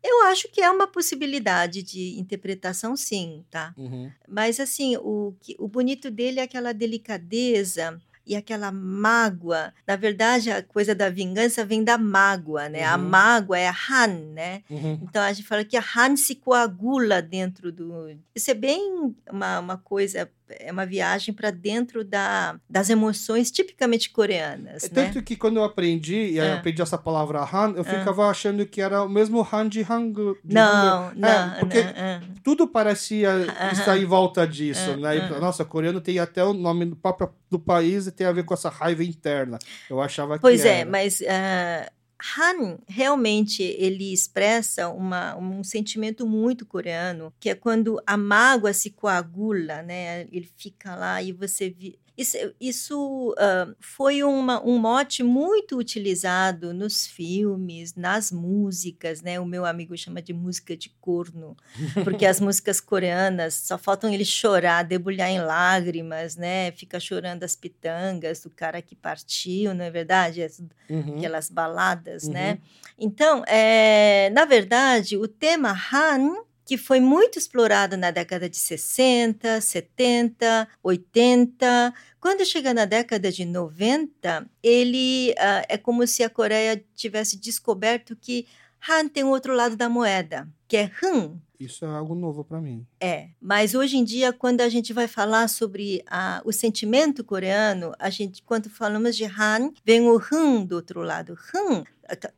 eu acho que é uma possibilidade de interpretação, sim, tá? Uhum. Mas, assim, o, o bonito dele é aquela delicadeza e aquela mágoa. Na verdade, a coisa da vingança vem da mágoa, né? Uhum. A mágoa é a Han, né? Uhum. Então a gente fala que a Han se coagula dentro do. Isso é bem uma, uma coisa é uma viagem para dentro da, das emoções tipicamente coreanas. É né? Tanto que quando eu aprendi, e eu é. aprendi essa palavra Han, eu é. ficava achando que era o mesmo Han de Hangul. Não, é, não. Porque não, é. tudo parecia estar em volta disso. né? E, nossa, coreano tem até o nome do próprio do país e tem a ver com essa raiva interna. Eu achava pois que. Pois é, mas. Uh Han realmente ele expressa uma, um sentimento muito coreano, que é quando a mágoa se coagula, né? Ele fica lá e você isso, isso uh, foi uma, um mote muito utilizado nos filmes, nas músicas, né? O meu amigo chama de música de corno, porque as músicas coreanas só faltam ele chorar, debulhar em lágrimas, né? Fica chorando as pitangas do cara que partiu, não é verdade? As, uhum. Aquelas baladas, né? uhum. né? Então, é, na verdade, o tema Han que foi muito explorado na década de 60, 70, 80. Quando chega na década de 90, ele uh, é como se a Coreia tivesse descoberto que Han tem o outro lado da moeda, que é Han. Isso é algo novo para mim. É, mas hoje em dia, quando a gente vai falar sobre a, o sentimento coreano, a gente, quando falamos de Han, vem o Han do outro lado. Han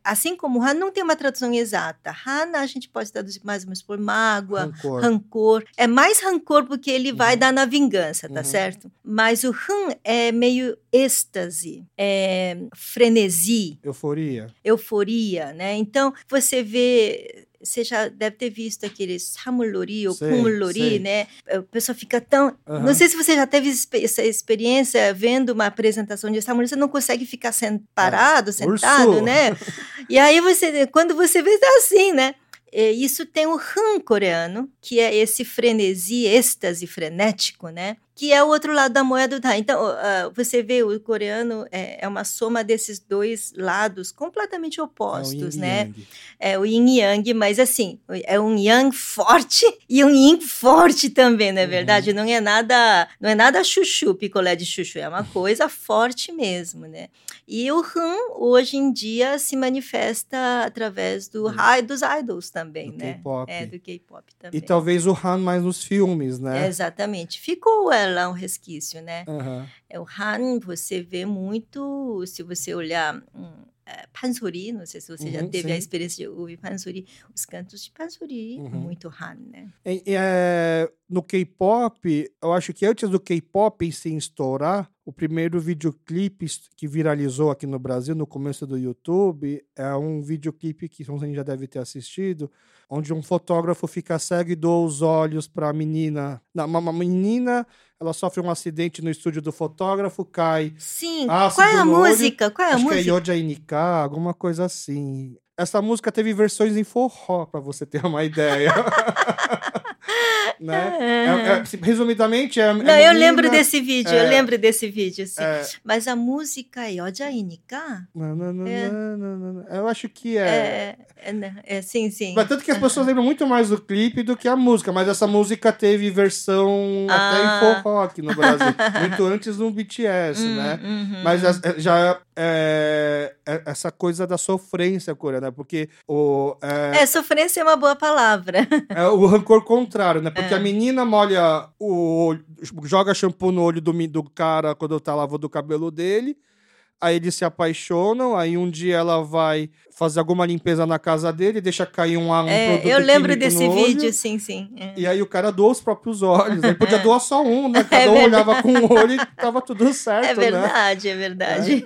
assim como Han não tem uma tradução exata. Han a gente pode traduzir mais ou menos por mágoa, rancor. rancor. É mais rancor porque ele vai uhum. dar na vingança, tá uhum. certo? Mas o Han é meio êxtase, é frenesi. Euforia. Euforia, né? Então, você vê você já deve ter visto aqueles Samulori ou Kumulori, né? A pessoa fica tão. Uhum. Não sei se você já teve essa experiência vendo uma apresentação de Samulori, você não consegue ficar sent... parado, ah, sentado, urso. né? E aí você, quando você vê, tá assim, né? É, isso tem o Han coreano, que é esse frenesi, êxtase frenético, né? Que é o outro lado da moeda do Han. Então, uh, você vê, o coreano é, é, uma soma desses dois lados completamente opostos, é né? Yang. É o yin e yang, mas assim, é um yang forte e um yin forte também, não é uhum. verdade? Não é nada, não é nada chuchu, picolé de chuchu, é uma coisa forte mesmo, né? E o Han, hoje em dia, se manifesta através do uhum. dos idols também, do né? É, do K-pop também. E talvez o Han mais nos filmes, né? É, exatamente. Ficou é, lá um resquício, né? Uhum. É, o Han, você vê muito, se você olhar... Hum, é, pansori, não sei se você uhum, já teve sim. a experiência de ouvir pansori, os cantos de pansori, uhum. muito Han, né? É, no K-pop, eu acho que antes do K-pop se estourar, o primeiro videoclipe que viralizou aqui no Brasil, no começo do YouTube, é um videoclipe que você já deve ter assistido, onde um fotógrafo fica cego e doa os olhos para a menina. Não, uma menina, ela sofre um acidente no estúdio do fotógrafo, cai. Sim, qual é a música? Olho, qual é a acho música? Que é Yoja Inika, alguma coisa assim. Essa música teve versões em forró, para você ter uma ideia. Né? É, é, resumidamente, é. é Não, menina, eu lembro desse vídeo, eu é. lembro desse vídeo, sim. É. Mas a música é Ojainika? Não, não, não, não, não, não, Eu acho que é. É, né, é, sim, sim. Mas tanto que as pessoas lembram muito mais do clipe do que a música, mas essa música teve versão ah. até em ah. forró aqui no Brasil. muito antes do BTS, hum, né? Uhum. Mas já é, essa coisa da sofrência coreana, porque o. É, é, sofrência é uma boa palavra. É o rancor contrário, né? Porque a menina molha o olho, joga shampoo no olho do, do cara quando tá lavando o cabelo dele aí eles se apaixonam, aí um dia ela vai fazer alguma limpeza na casa dele, deixa cair um, um é, produto Eu lembro desse vídeo, sim, sim. É. E aí o cara doa os próprios olhos, ele podia doar só um, né? Cada é um olhava com um olho e tava tudo certo, É verdade, né? é verdade.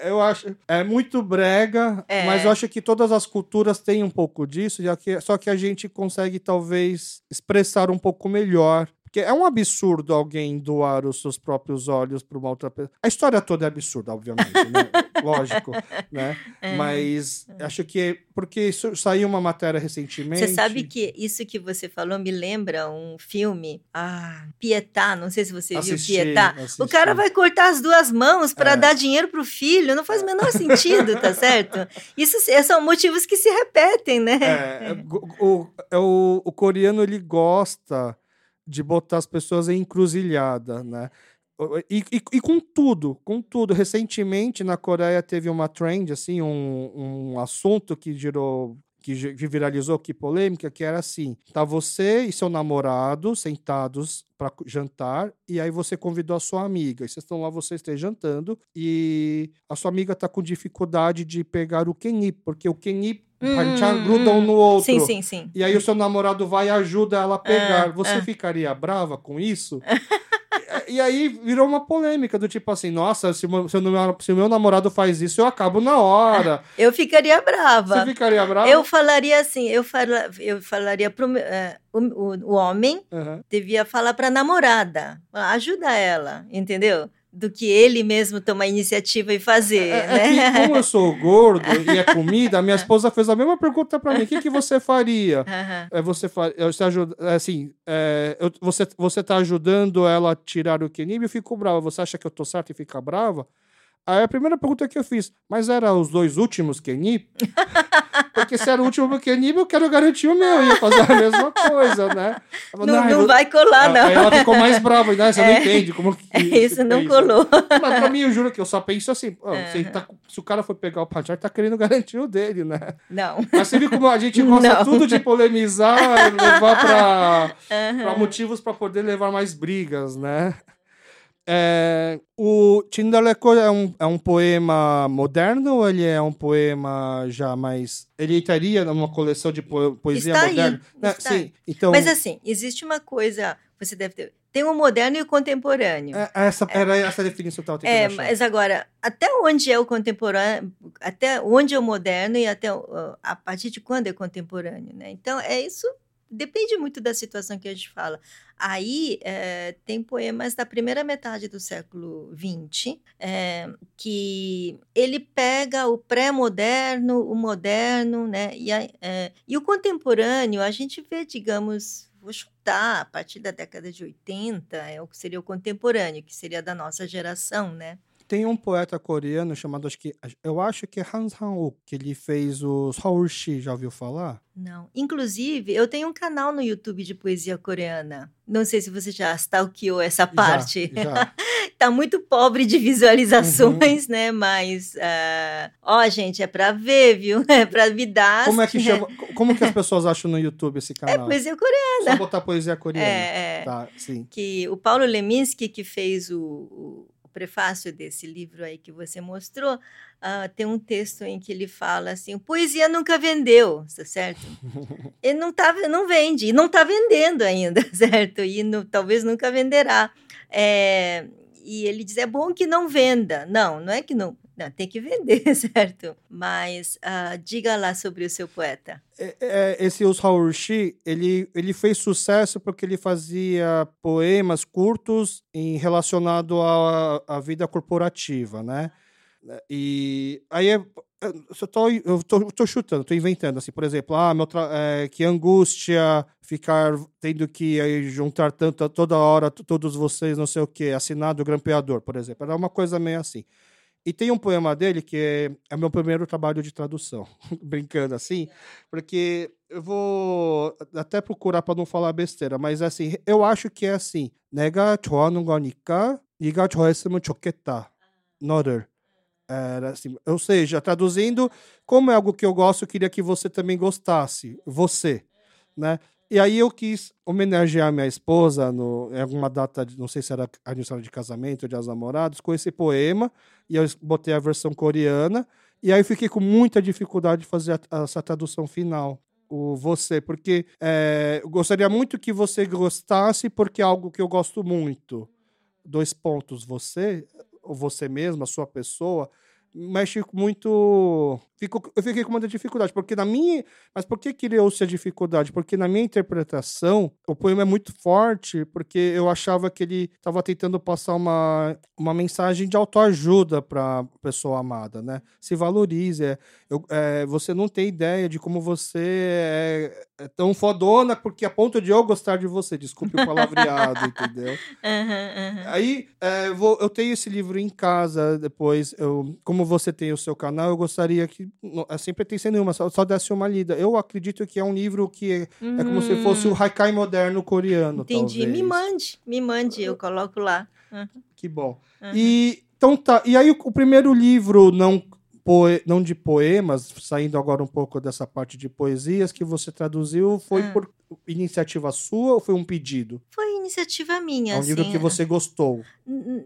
É, eu acho, é muito brega, é. mas eu acho que todas as culturas têm um pouco disso, só que a gente consegue talvez expressar um pouco melhor porque é um absurdo alguém doar os seus próprios olhos para uma outra pessoa. A história toda é absurda, obviamente, né? Lógico, né? É, Mas é. acho que é porque saiu uma matéria recentemente. Você sabe que isso que você falou me lembra um filme, ah, Pietá, não sei se você assisti, viu Pietá. Assisti. O cara vai cortar as duas mãos para é. dar dinheiro pro filho, não faz o menor sentido, tá certo? Isso são motivos que se repetem, né? É, o, o, o, o coreano ele gosta de botar as pessoas em encruzilhada, né? E, e, e, com tudo, com tudo. Recentemente na Coreia teve uma trend, assim, um, um assunto que girou, que viralizou, que polêmica, que era assim: tá você e seu namorado sentados para jantar e aí você convidou a sua amiga. E vocês estão lá, vocês três jantando e a sua amiga tá com dificuldade de pegar o Kenny, porque o Kenny Hum, gruda um no outro. Sim, sim, sim. E aí o seu namorado vai e ajuda ela a pegar. É, Você é. ficaria brava com isso? e aí virou uma polêmica do tipo assim, nossa, se, meu, se, meu, se o meu namorado faz isso, eu acabo na hora. Eu ficaria brava. Você ficaria brava? Eu falaria assim, eu, fala, eu falaria pro uh, o, o, homem uhum. devia falar pra namorada, ajuda ela, entendeu? Do que ele mesmo tomar iniciativa e fazer, é, né? É que, como eu sou gordo e é comida, a minha esposa fez a mesma pergunta para mim: o que, que você faria? Uhum. É, você, você ajuda, é, assim, é, eu, você, você tá ajudando ela a tirar o quenib, eu fico brava. Você acha que eu tô certo e fica brava? Aí a primeira pergunta que eu fiz, mas era os dois últimos Kenny? Porque se era o último nível, eu quero garantir o meu. Ia fazer a mesma coisa, né? Falei, não, não, vai colar, não. Aí ela ficou mais brava. Né? Você é, não entende como que. Isso não pensa. colou. Mas pra mim, eu juro que eu só penso assim: oh, uhum. se, tá, se, o cara for pegar o Panchar, tá querendo garantir o dele, né? Não. Mas você viu como a gente gosta não. tudo de polemizar, levar pra, uhum. pra motivos pra poder levar mais brigas, né? É, o Tindaleko é um, é um poema moderno ou ele é um poema já mais. Ele estaria numa coleção de po poesia está moderna? Aí, né? Sim, então... Mas assim, existe uma coisa. Você deve ter. Tem o moderno e o contemporâneo. É, essa, é. Era essa definição que eu estava É, mas agora, até onde é o contemporâneo, até onde é o moderno e até a partir de quando é contemporâneo, né? Então, é isso depende muito da situação que a gente fala. Aí é, tem poemas da primeira metade do século XX é, que ele pega o pré-moderno, o moderno, né? E, a, é, e o contemporâneo a gente vê, digamos, vou chutar, a partir da década de 80, é o que seria o contemporâneo, que seria da nossa geração, né? Tem um poeta coreano chamado, acho que, eu acho que é Hans Han-wook, que ele fez o Seoul-shi, já ouviu falar? Não. Inclusive, eu tenho um canal no YouTube de poesia coreana. Não sei se você já stalkeou essa parte. Já, já. tá muito pobre de visualizações, uhum. né? Mas, uh... ó, gente, é pra ver, viu? É pra dar. Como é que chama? Como que as pessoas acham no YouTube esse é canal? É poesia coreana. Só botar poesia coreana. É, é. Tá, sim. Que o Paulo Leminski, que fez o, o prefácio desse livro aí que você mostrou, uh, tem um texto em que ele fala assim: poesia nunca vendeu, tá certo? ele não, tá, não vende, e não está vendendo ainda, certo? E no, talvez nunca venderá. É, e ele diz: é bom que não venda. Não, não é que não. Não, tem que vender, certo? Mas uh, diga lá sobre o seu poeta. É, é, esse Os Haorushi, ele, ele fez sucesso porque ele fazia poemas curtos em relacionado à, à vida corporativa, né? E aí é, eu tô, eu tô, tô chutando, tô inventando, assim, por exemplo, ah, meu é, que angústia ficar tendo que aí, juntar tanto, toda hora todos vocês, não sei o que, assinado o grampeador, por exemplo. Era uma coisa meio assim. E tem um poema dele que é, é meu primeiro trabalho de tradução, brincando assim, porque eu vou até procurar para não falar besteira, mas assim, eu acho que é assim, 내가 좋아하는 거니까 네가 좋아했으면 좋겠다. 너를. Era assim, ou seja, traduzindo, como é algo que eu gosto, eu queria que você também gostasse, você, né? E aí eu quis homenagear minha esposa no, em alguma data, de, não sei se era aniversário de casamento ou de namorados, com esse poema, e eu botei a versão coreana, e aí fiquei com muita dificuldade de fazer a, essa tradução final, o você, porque é, eu gostaria muito que você gostasse, porque é algo que eu gosto muito. Dois pontos, você, ou você mesmo, a sua pessoa, mexe muito. Fico, eu fiquei com muita dificuldade, porque na minha. Mas por que criou-se a dificuldade? Porque na minha interpretação, o poema é muito forte, porque eu achava que ele estava tentando passar uma, uma mensagem de autoajuda para a pessoa amada, né? Se valorize. É, eu, é, você não tem ideia de como você é, é, tão fodona, porque a ponto de eu gostar de você. Desculpe o palavreado, entendeu? Uhum, uhum. Aí é, vou, eu tenho esse livro em casa depois. Eu, como você tem o seu canal, eu gostaria que, sem pretensão nenhuma, só, só desse uma lida. Eu acredito que é um livro que é, uhum. é como se fosse o hum. Haikai moderno coreano. Entendi. Talvez. Me mande, me mande, eu coloco lá. Que bom. E, então tá. E aí, o primeiro livro não poe, não de poemas, saindo agora um pouco dessa parte de poesias que você traduziu, foi ah. por iniciativa sua ou foi um pedido? Foi iniciativa minha. É um assim, livro que você gostou.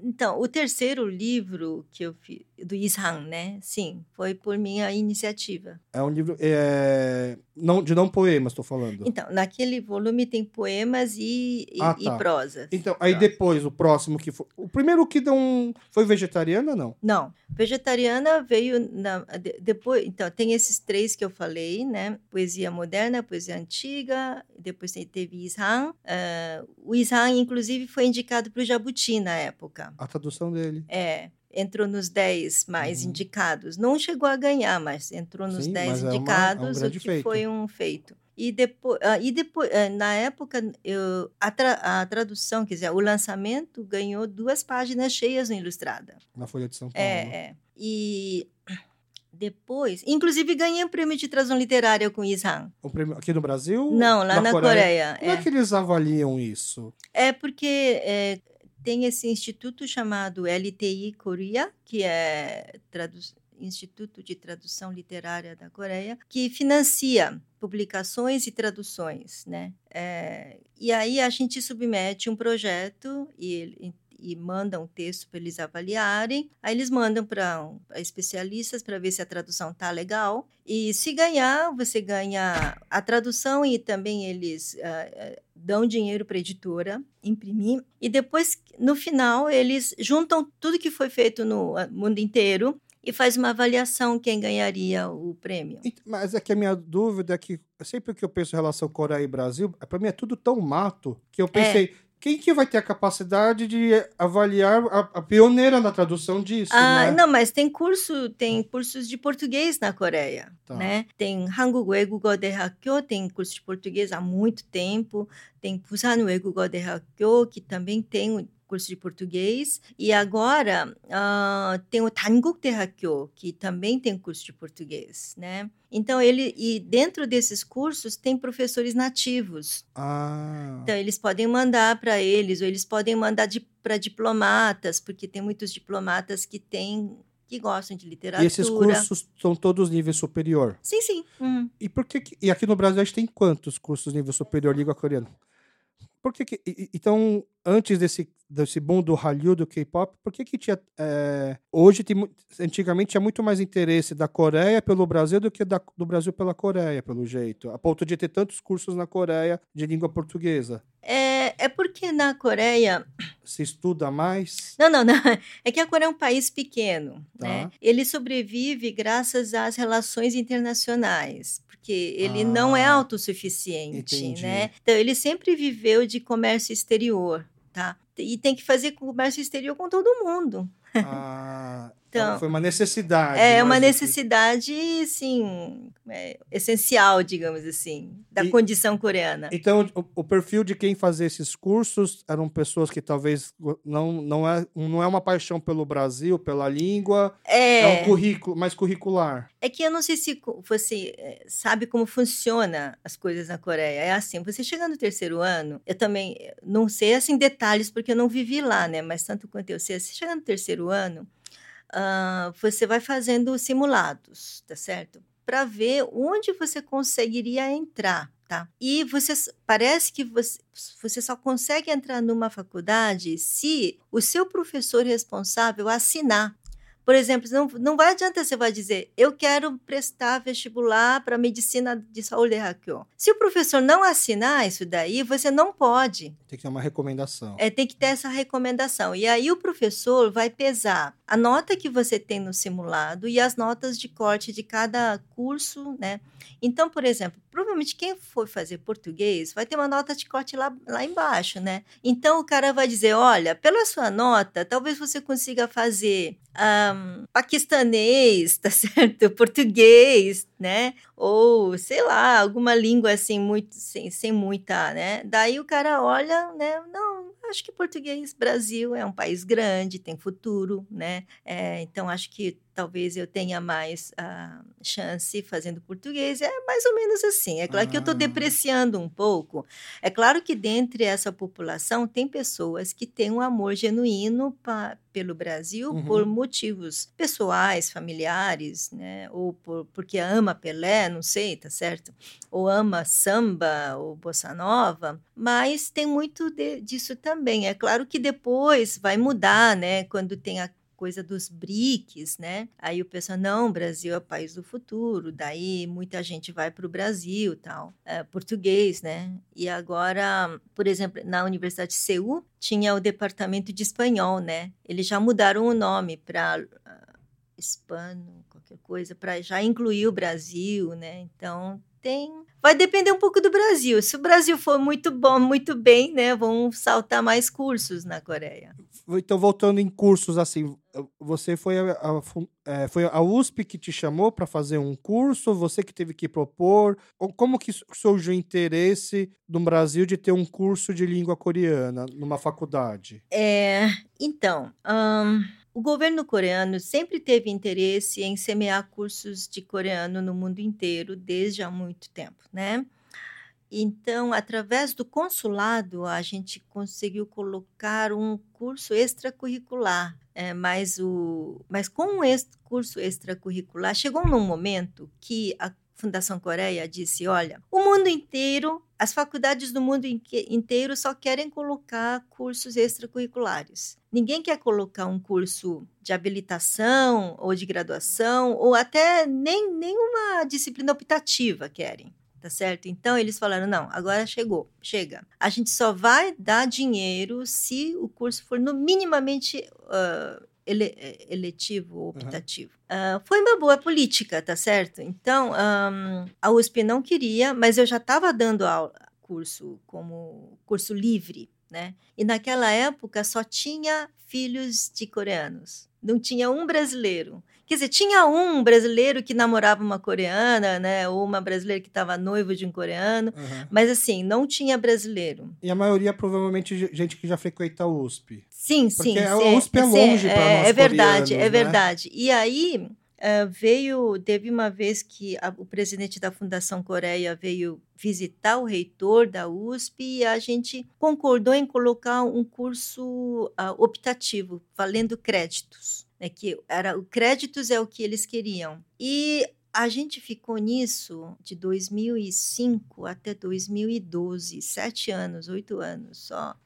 Então, o terceiro livro que eu fiz, do Ishan, né? Sim, foi por minha iniciativa. É um livro é, não, de não poemas, estou falando. Então, naquele volume tem poemas e, e, ah, tá. e prosas. Então, aí depois, o próximo que foi. O primeiro que deu um. Foi vegetariana, não? Não. Vegetariana veio na, depois. Então, tem esses três que eu falei, né? Poesia moderna, poesia antiga, depois teve Ishan. Uh, o Ishan, inclusive, foi indicado para o Jabuti na época. A tradução dele. É entrou nos 10 mais uhum. indicados. Não chegou a ganhar, mas entrou nos Sim, 10 indicados, é uma, é um o que feito. foi um feito. E depois, uh, e depois uh, na época, eu, a, tra a, tradução, quer dizer, o lançamento ganhou duas páginas cheias no Ilustrada. Na Folha de São Paulo. É, é. E Depois, inclusive ganhei um prêmio de tradução literária com Ishang. O prêmio aqui no Brasil? Não, lá na, Coreia. Como é. que eles avaliam isso? É porque é, tem esse instituto chamado LTI Korea, que é tradu Instituto de Tradução Literária da Coreia, que financia publicações e traduções, né? É, e aí a gente submete um projeto e e mandam um texto para eles avaliarem. Aí eles mandam para especialistas para ver se a tradução tá legal. E se ganhar, você ganha a tradução e também eles uh, dão dinheiro para a editora imprimir. E depois, no final, eles juntam tudo que foi feito no mundo inteiro e faz uma avaliação quem ganharia o prêmio. Mas é que a minha dúvida é que sempre que eu penso em relação Coreia e Brasil, para mim é tudo tão mato que eu pensei, é quem que vai ter a capacidade de avaliar a, a pioneira na tradução disso? Ah, né? não, mas tem curso, tem cursos de português na Coreia, tá. né? Tem Hanguk Wegugo tem curso de português há muito tempo. Tem Busan Wegugo que também tem curso de português. E agora uh, tem o Tanguk Terrakyo, que também tem curso de português, né? Então, ele, e dentro desses cursos tem professores nativos. Ah. Então, eles podem mandar para eles, ou eles podem mandar para diplomatas, porque tem muitos diplomatas que têm que gostam de literatura. E esses cursos são todos nível superior? Sim, sim. Uhum. E por que e aqui no Brasil a gente tem quantos cursos nível superior língua coreana? Por que, que então antes desse desse boom do Hallyu, do K-pop, por que que tinha... É, hoje, tem, antigamente, tinha muito mais interesse da Coreia pelo Brasil do que da, do Brasil pela Coreia, pelo jeito. A ponto de ter tantos cursos na Coreia de língua portuguesa. É, é porque na Coreia... Se estuda mais? Não, não, não. É que a Coreia é um país pequeno, tá. né? Ele sobrevive graças às relações internacionais porque ele ah, não é autossuficiente, entendi. né? Então ele sempre viveu de comércio exterior, tá? E tem que fazer comércio exterior com todo mundo. Ah, então, então, foi uma necessidade. É uma necessidade, sim, é, essencial, digamos assim, da e, condição coreana. Então, o, o, perfil de quem fazia esses cursos eram pessoas que talvez não, não, é, não é uma paixão pelo Brasil, pela língua, é, é um currículo mais curricular. É que eu não sei se você é, sabe como funciona as coisas na Coreia. É assim, você chega no terceiro ano, eu também não sei assim detalhes porque eu não vivi lá, né? Mas tanto quanto eu sei, você chega no terceiro ano, uh, você vai fazendo simulados, tá certo? Para ver onde você conseguiria entrar, tá? E você parece que você, você só consegue entrar numa faculdade se o seu professor responsável assinar por exemplo, não, não vai adianta você vai dizer, eu quero prestar vestibular para medicina de saúde Hakyo. Se o professor não assinar isso daí, você não pode. Tem que ter uma recomendação. É, tem que ter essa recomendação. E aí o professor vai pesar a nota que você tem no simulado e as notas de corte de cada curso, né? Então, por exemplo, provavelmente quem for fazer português vai ter uma nota de corte lá, lá embaixo, né? Então o cara vai dizer: olha, pela sua nota, talvez você consiga fazer um, paquistanês, tá certo? Português, né? Ou sei lá, alguma língua assim, muito, sem, sem muita, né? Daí o cara olha, né? Não, acho que português, Brasil é um país grande, tem futuro, né? É, então acho que talvez eu tenha mais uh, chance fazendo português. É mais ou menos assim. É claro ah. que eu estou depreciando um pouco. É claro que dentre essa população tem pessoas que têm um amor genuíno pa, pelo Brasil uhum. por motivos pessoais, familiares, né? Ou por, porque ama Pelé, não sei, tá certo? Ou ama samba ou bossa nova. Mas tem muito de, disso também. É claro que depois vai mudar, né? Quando tem a coisa dos BRICS, né? Aí o pessoal, não, Brasil é o país do futuro, daí muita gente vai para o Brasil, tal, é, português, né? E agora, por exemplo, na Universidade de Seul, tinha o departamento de espanhol, né? Eles já mudaram o nome para uh, ah, hispano, qualquer coisa, para já incluir o Brasil, né? Então, tem Vai depender um pouco do Brasil. Se o Brasil for muito bom, muito bem, né, vão saltar mais cursos na Coreia. Então, voltando em cursos, assim, você foi a, a, é, foi a USP que te chamou para fazer um curso? Você que teve que propor? Como que surgiu o interesse no Brasil de ter um curso de língua coreana numa faculdade? É, então, um, o governo coreano sempre teve interesse em semear cursos de coreano no mundo inteiro desde há muito tempo, né? Então, através do consulado, a gente conseguiu colocar um curso extracurricular. É, mas, o, mas com o curso extracurricular, chegou num momento que a Fundação Coreia disse: olha, o mundo inteiro, as faculdades do mundo inteiro só querem colocar cursos extracurriculares. Ninguém quer colocar um curso de habilitação ou de graduação, ou até nem nenhuma disciplina optativa querem tá certo? Então eles falaram: não, agora chegou, chega. A gente só vai dar dinheiro se o curso for no minimamente uh, ele, eletivo ou optativo. Uhum. Uh, foi uma boa política, tá certo? Então um, a USP não queria, mas eu já estava dando aula, curso como curso livre, né? E naquela época só tinha filhos de coreanos, não tinha um brasileiro. Quer dizer, tinha um brasileiro que namorava uma coreana, né? Ou uma brasileira que estava noivo de um coreano. Uhum. Mas assim, não tinha brasileiro. E a maioria, provavelmente, gente que já frequenta a USP. Sim, Porque sim. A USP é longe para é, nós É verdade, é né? verdade. E aí, Uh, veio, teve uma vez que a, o presidente da Fundação Coreia veio visitar o reitor da USP e a gente concordou em colocar um curso uh, optativo, valendo créditos né, que era o créditos é o que eles queriam. E a gente ficou nisso de 2005 até 2012, sete anos, oito anos só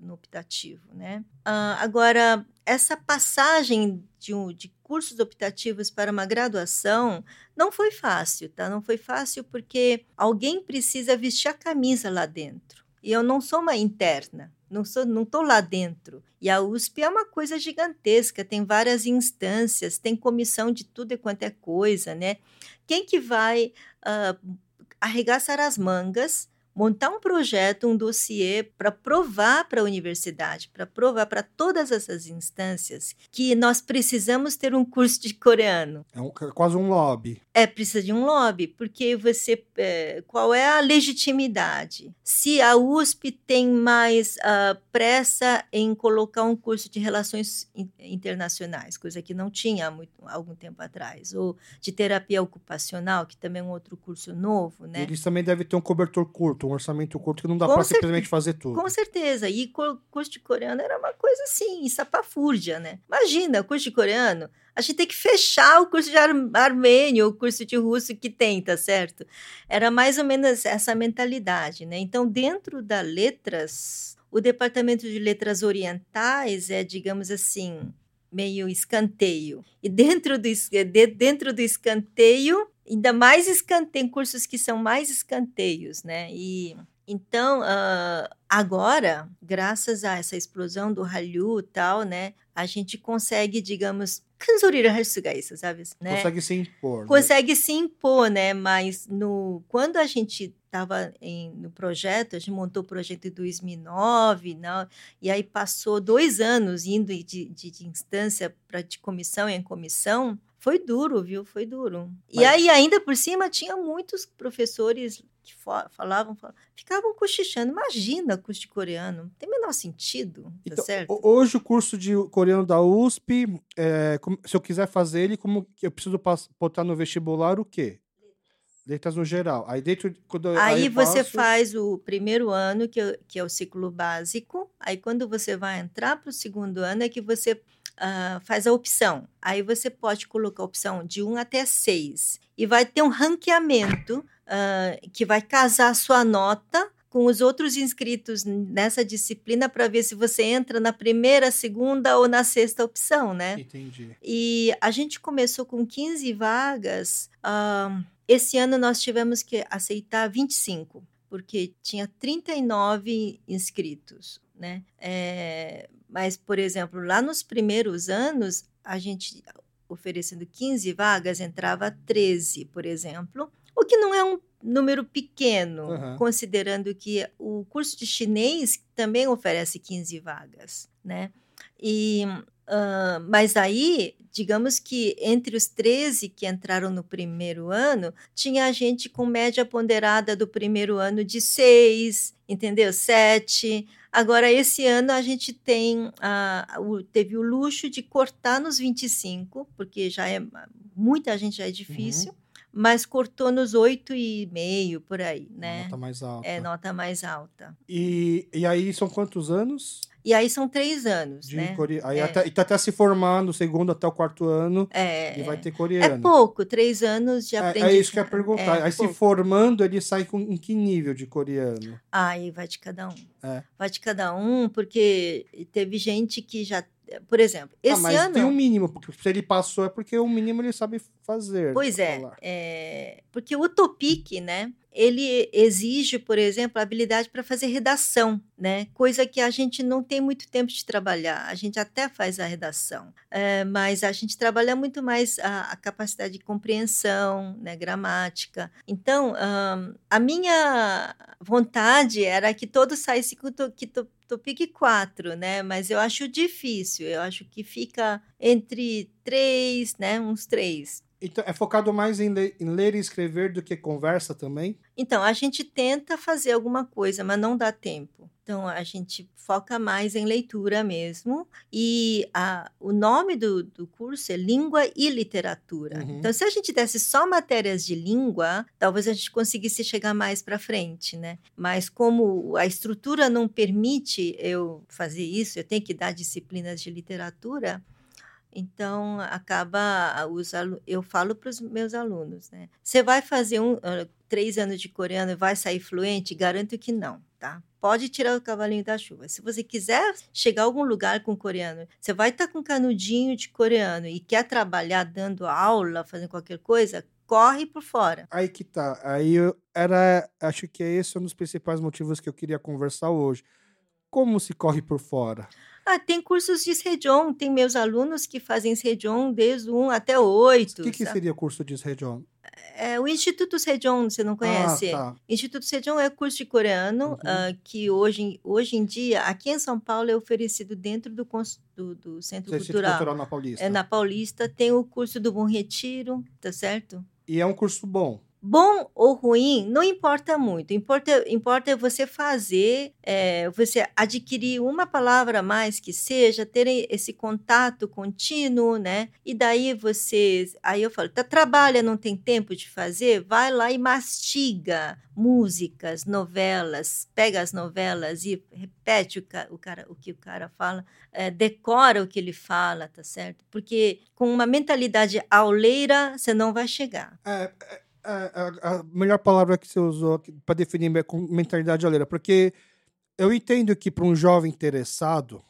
no optativo, né? Uh, agora, essa passagem de, um, de cursos optativos para uma graduação não foi fácil, tá? Não foi fácil porque alguém precisa vestir a camisa lá dentro. E eu não sou uma interna, não sou, não estou lá dentro. E a USP é uma coisa gigantesca, tem várias instâncias, tem comissão de tudo e quanto é coisa, né? Quem que vai uh, arregaçar as mangas montar um projeto, um dossiê para provar para a universidade, para provar para todas essas instâncias que nós precisamos ter um curso de coreano. É um, quase um lobby. É, precisa de um lobby, porque você. É, qual é a legitimidade? Se a USP tem mais uh, pressa em colocar um curso de relações internacionais, coisa que não tinha há muito, algum tempo atrás, ou de terapia ocupacional, que também é um outro curso novo, né? Eles também devem ter um cobertor curto, um orçamento curto que não dá para simplesmente fazer tudo. Com certeza. E curso de coreano era uma coisa assim, sapafúrdia, né? Imagina, curso de coreano a gente tem que fechar o curso de ar armênio, o curso de russo que tem, tá certo? Era mais ou menos essa mentalidade, né? Então, dentro da letras, o departamento de letras orientais é, digamos assim, meio escanteio. E dentro do, dentro do escanteio, ainda mais tem cursos que são mais escanteios, né? E então uh, agora, graças a essa explosão do Hallyu e tal, né, a gente consegue, digamos, kanzurira hasugaisa, sabe? Assim, né? Consegue se impor. Né? Consegue se impor, né? Mas no quando a gente estava no projeto, a gente montou o projeto em 2009, não, né? e aí passou dois anos indo de, de, de instância para de comissão em comissão, foi duro, viu? Foi duro. Mas... E aí, ainda por cima, tinha muitos professores que falavam, falavam, ficavam cochichando. Imagina curso de coreano, não tem o menor sentido, tá então, certo? Hoje o curso de coreano da USP, é, se eu quiser fazer ele, como eu preciso botar no vestibular o quê? Letras no geral. Aí dentro quando aí, aí você passo... faz o primeiro ano que, é, que é o ciclo básico. Aí quando você vai entrar para o segundo ano é que você uh, faz a opção. Aí você pode colocar a opção de 1 até 6 e vai ter um ranqueamento uh, que vai casar a sua nota com os outros inscritos nessa disciplina para ver se você entra na primeira, segunda ou na sexta opção, né? Entendi. E a gente começou com 15 vagas. Uh, esse ano nós tivemos que aceitar 25, porque tinha 39 inscritos, né? É, mas, por exemplo, lá nos primeiros anos, a gente oferecendo 15 vagas, entrava 13, por exemplo, o que não é um número pequeno, uhum. considerando que o curso de chinês também oferece 15 vagas, né? E, uh, mas aí, digamos que entre os 13 que entraram no primeiro ano, tinha gente com média ponderada do primeiro ano de 6, entendeu? 7. Agora, esse ano a gente tem a, o, teve o luxo de cortar nos 25, porque já é muita gente já é difícil. Uhum mas cortou nos 8,5 por aí, né? Nota mais alta. É, nota mais alta. E, e aí são quantos anos? E aí são três anos, de né? Core... Aí é. até, e tá até se formar no segundo até o quarto ano é, e vai ter coreano. É pouco, três anos de aprendizagem. É, é isso que eu ia perguntar. É, aí pouco. se formando, ele sai com em que nível de coreano? Aí vai de cada um. É. Vai de cada um, porque teve gente que já por exemplo, esse ah, mas ano. Tem um mínimo, porque se ele passou é porque o mínimo ele sabe fazer. Pois é, é, porque o Topic, né? Ele exige, por exemplo, habilidade para fazer redação, né? Coisa que a gente não tem muito tempo de trabalhar. A gente até faz a redação, é, mas a gente trabalha muito mais a, a capacidade de compreensão, né? Gramática. Então, um, a minha vontade era que todos saíssem com que Topic 4, né? Mas eu acho difícil. Eu acho que fica entre três, né? Uns três. Então, é focado mais em ler, em ler, e escrever do que conversa também? Então, a gente tenta fazer alguma coisa, mas não dá tempo. Então, a gente foca mais em leitura mesmo. E a, o nome do, do curso é Língua e Literatura. Uhum. Então, se a gente desse só matérias de língua, talvez a gente conseguisse chegar mais para frente, né? Mas como a estrutura não permite eu fazer isso, eu tenho que dar disciplinas de literatura, então, acaba, os, eu falo para os meus alunos, né? Você vai fazer um, uh, três anos de coreano e vai sair fluente? Garanto que não, tá? Pode tirar o cavalinho da chuva. Se você quiser chegar a algum lugar com coreano, você vai estar tá com canudinho de coreano e quer trabalhar dando aula, fazendo qualquer coisa, corre por fora. Aí que tá. Aí eu era, acho que esse é um dos principais motivos que eu queria conversar hoje. Como se corre por fora? Ah, tem cursos de Sejong, tem meus alunos que fazem Sejong desde 1 até 8. O que, que seria curso de Sejong? É o Instituto Sejong, você não conhece? Ah, tá. Instituto Sejong é curso de coreano uhum. uh, que hoje, hoje em dia, aqui em São Paulo, é oferecido dentro do, do, do Centro Cultural. Cultural na Paulista. É na Paulista. Tem o curso do Bom Retiro, tá certo? E é um curso bom bom ou ruim não importa muito. Importa, importa você fazer, é, você adquirir uma palavra a mais que seja, ter esse contato contínuo, né? E daí você, aí eu falo, tá, trabalha, não tem tempo de fazer, vai lá e mastiga músicas, novelas, pega as novelas e repete o, o, cara, o que o cara fala, é, decora o que ele fala, tá certo? Porque com uma mentalidade auleira você não vai chegar. É, é a, melhor palavra que você usou para definir mentalidade oleira, porque eu entendo que para um jovem interessado,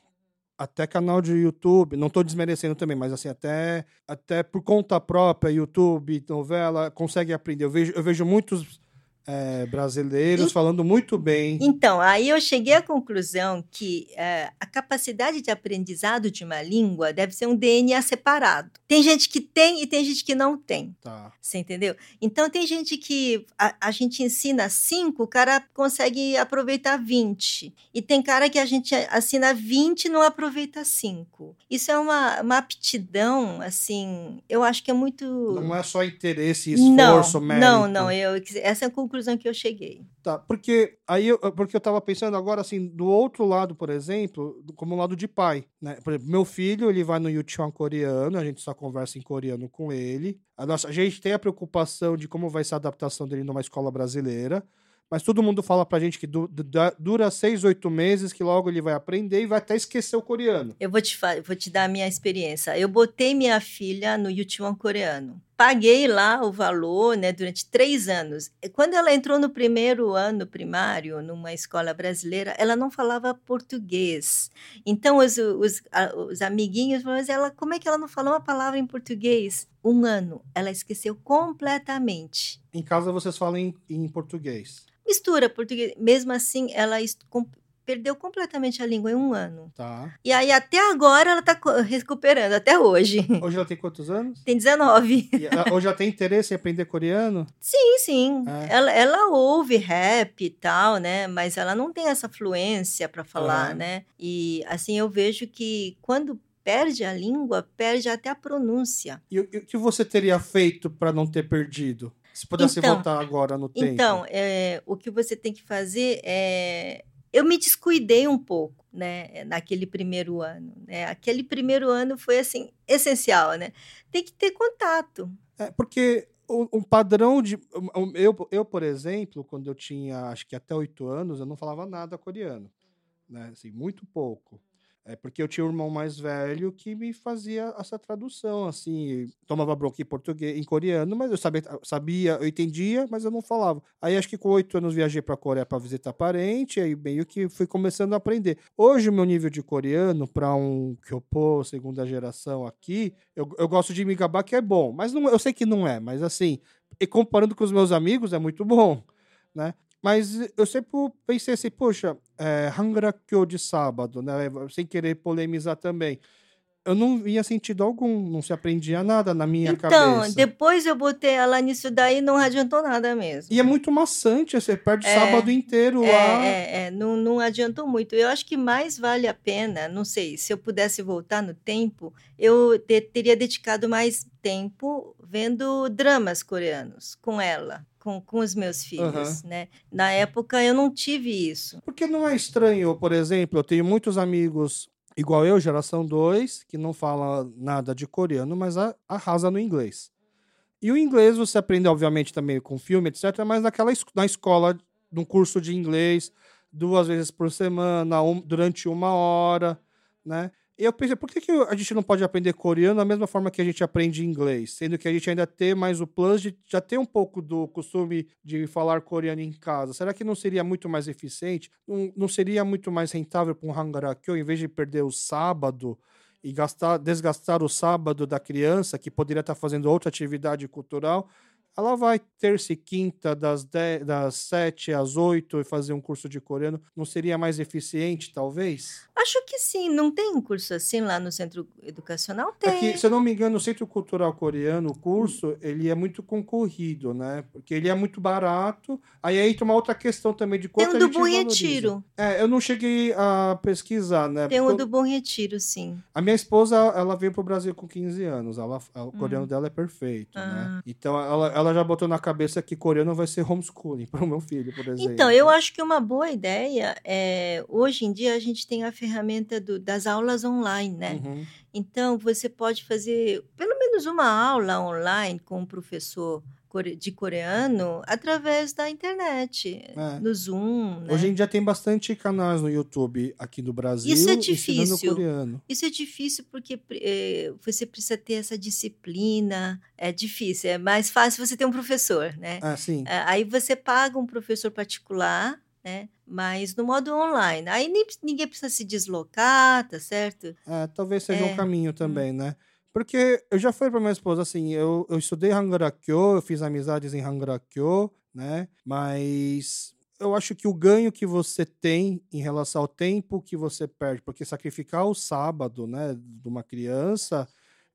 até canal de YouTube, não estou desmerecendo também, mas assim, até, até por conta própria, YouTube, novela, consegue aprender. Eu vejo, eu vejo muitos é, brasileiros e, falando muito bem. Então, aí eu cheguei à conclusão que é, a capacidade de aprendizado de uma língua deve ser um DNA separado. Tem gente que tem e tem gente que não tem. Tá. Você entendeu? Então, tem gente que a, a gente ensina cinco, o cara consegue aproveitar 20. E tem cara que a gente assina 20 e não aproveita cinco. Isso é uma, uma aptidão, assim, eu acho que é muito. Não é só interesse e esforço, não, mérito. Não, não. Eu, essa é a conclusão conclusão que eu cheguei. Tá, porque aí eu, porque eu tava pensando agora assim, do outro lado, por exemplo, como lado de pai, né? Por exemplo, meu filho, ele vai no YouTube coreano, a gente só conversa em coreano com ele. A nossa, a gente tem a preocupação de como vai ser a adaptação dele numa escola brasileira. Mas todo mundo fala pra gente que du dura seis, oito meses, que logo ele vai aprender e vai até esquecer o coreano. Eu vou te, vou te dar a minha experiência. Eu botei minha filha no YouTube coreano. Paguei lá o valor né, durante três anos. Quando ela entrou no primeiro ano primário, numa escola brasileira, ela não falava português. Então, os, os, os amiguinhos falaram, mas ela, como é que ela não falou uma palavra em português? Um ano. Ela esqueceu completamente. Em casa vocês falam em, em português? mistura português. Mesmo assim, ela perdeu completamente a língua em um ano. Tá. E aí, até agora, ela tá recuperando, até hoje. Hoje ela tem quantos anos? Tem 19. E ela, hoje ela tem interesse em aprender coreano? Sim, sim. É. Ela, ela ouve rap e tal, né? Mas ela não tem essa fluência para falar, uhum. né? E, assim, eu vejo que quando perde a língua, perde até a pronúncia. E o que você teria feito para não ter perdido? Se pudesse então, voltar agora no tempo. Então, é, o que você tem que fazer é eu me descuidei um pouco, né, naquele primeiro ano, né? Aquele primeiro ano foi assim essencial, né? Tem que ter contato. É, porque um padrão de eu, eu, por exemplo, quando eu tinha acho que até oito anos, eu não falava nada coreano, né? Assim, muito pouco. É porque eu tinha um irmão mais velho que me fazia essa tradução, assim, tomava bronca em português, em coreano, mas eu sabia, sabia, eu entendia, mas eu não falava. Aí acho que com oito anos viajei para a Coreia para visitar parente, aí meio que fui começando a aprender. Hoje o meu nível de coreano para um Kyopo segunda geração aqui, eu, eu gosto de me gabar que é bom, mas não, eu sei que não é, mas assim, e comparando com os meus amigos é muito bom, né? Mas eu sempre pensei assim, poxa, é, Hangrakyo de sábado, né? Sem querer polemizar também. Eu não via sentido algum, não se aprendia nada na minha então, cabeça. Então, depois eu botei ela nisso daí não adiantou nada mesmo. E é muito maçante, você perde é, sábado inteiro é, lá. É, é, não, não adiantou muito. Eu acho que mais vale a pena, não sei, se eu pudesse voltar no tempo, eu te, teria dedicado mais tempo vendo dramas coreanos com ela com, com os meus filhos, uhum. né? Na época eu não tive isso. Porque não é estranho, por exemplo, eu tenho muitos amigos igual eu, geração 2, que não fala nada de coreano, mas arrasa no inglês. E o inglês você aprende, obviamente, também com filme, etc., mas naquela, na escola, num curso de inglês, duas vezes por semana, um, durante uma hora, né? Eu pensei, por que, que a gente não pode aprender coreano da mesma forma que a gente aprende inglês? Sendo que a gente ainda tem mais o plus de já ter um pouco do costume de falar coreano em casa. Será que não seria muito mais eficiente? Não, não seria muito mais rentável para um Hangarakyo, em vez de perder o sábado e gastar, desgastar o sábado da criança, que poderia estar fazendo outra atividade cultural, ela vai terça e quinta, das, 10, das 7 às 8 e fazer um curso de coreano, não seria mais eficiente, talvez? Acho que sim. Não tem um curso assim lá no centro educacional? Tem. É que, se eu não me engano, o Centro Cultural Coreano, o curso, ele é muito concorrido, né? Porque ele é muito barato. Aí entra uma outra questão também de quanto tem um do Bom Retiro. É, eu não cheguei a pesquisar, né? Tem um do Bom Retiro, sim. A minha esposa, ela veio para o Brasil com 15 anos. Ela, o coreano hum. dela é perfeito, né? ah. né? Então, ela, ela ela já botou na cabeça que coreano vai ser homeschooling para o meu filho, por exemplo. Então, eu acho que uma boa ideia é. Hoje em dia a gente tem a ferramenta do, das aulas online, né? Uhum. Então, você pode fazer pelo menos uma aula online com um professor de coreano através da internet, é. no Zoom. Né? Hoje em dia tem bastante canais no YouTube aqui no Brasil Isso é difícil. coreano. Isso é difícil porque é, você precisa ter essa disciplina. É difícil. É mais fácil você ter um professor, né? Ah, sim. É, aí você paga um professor particular né? Mas no modo online. Aí nem, ninguém precisa se deslocar, tá certo? É, talvez seja é. um caminho também, né? Porque eu já falei para minha esposa assim, eu, eu estudei Hangarakyo, eu fiz amizades em Hangarakyo, né? Mas eu acho que o ganho que você tem em relação ao tempo que você perde, porque sacrificar o sábado, né, de uma criança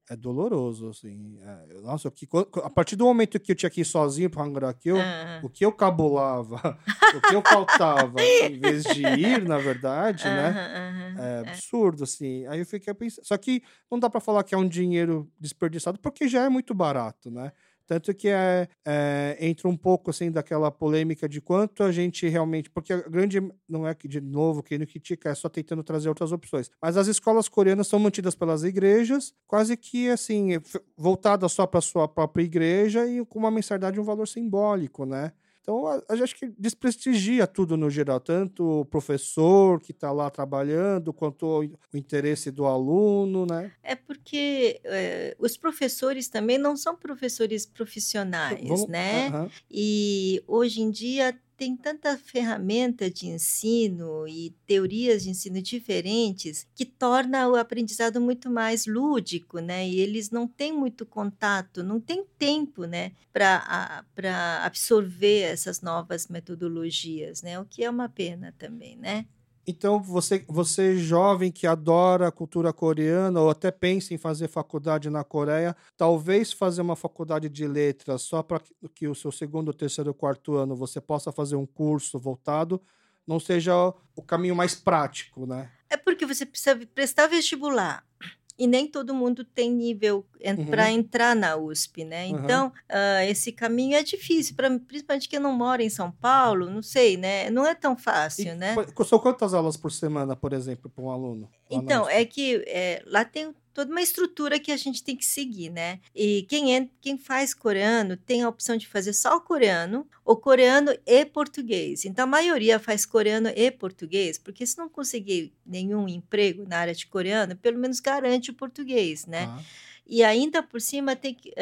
é doloroso, assim. É, nossa, que, a partir do momento que eu tinha que ir sozinho para Hangarakyo, uhum. o que eu cabulava, o que eu faltava, em vez de ir, na verdade, uhum, né? Uhum, é absurdo, assim. Aí eu fiquei pensando. Só que não dá para falar que é um dinheiro desperdiçado, porque já é muito barato, né? Tanto que é, é, entra um pouco assim daquela polêmica de quanto a gente realmente. Porque a grande. Não é que, de novo, quem não critica, é só tentando trazer outras opções. Mas as escolas coreanas são mantidas pelas igrejas, quase que assim, voltadas só para sua própria igreja e com uma mensalidade um valor simbólico, né? Então, acho que desprestigia tudo no geral, tanto o professor que está lá trabalhando, quanto o, o, interesse do aluno, né? É porque é, os professores também não são professores profissionais, Vamos, né? Uh -huh. E hoje em dia tem tanta ferramenta de ensino e teorias de ensino diferentes que torna o aprendizado muito mais lúdico, né? E eles não têm muito contato, não têm tempo, né, para absorver essas novas metodologias, né? O que é uma pena também, né? Então, você, você jovem que adora a cultura coreana ou até pensa em fazer faculdade na Coreia, talvez fazer uma faculdade de letras só para que o seu segundo, terceiro, quarto ano você possa fazer um curso voltado, não seja o caminho mais prático, né? É porque você precisa prestar vestibular. E nem todo mundo tem nível Uhum. para entrar na USP, né? Aham. Então, ah, esse caminho é difícil, pra, principalmente quem não mora em São Paulo, não sei, né? Não é tão fácil, E né? São quantas aulas por semana, por exemplo, para um aluno? Então, é que é, lá tem toda uma estrutura que a gente tem que seguir, né? E quem, é, quem faz coreano tem a opção de fazer só o coreano, ou coreano e português. Então, a maioria faz coreano e português, porque se não conseguir nenhum emprego na área de coreano, pelo menos garante o português, né? Tá. E ainda por cima, tem que,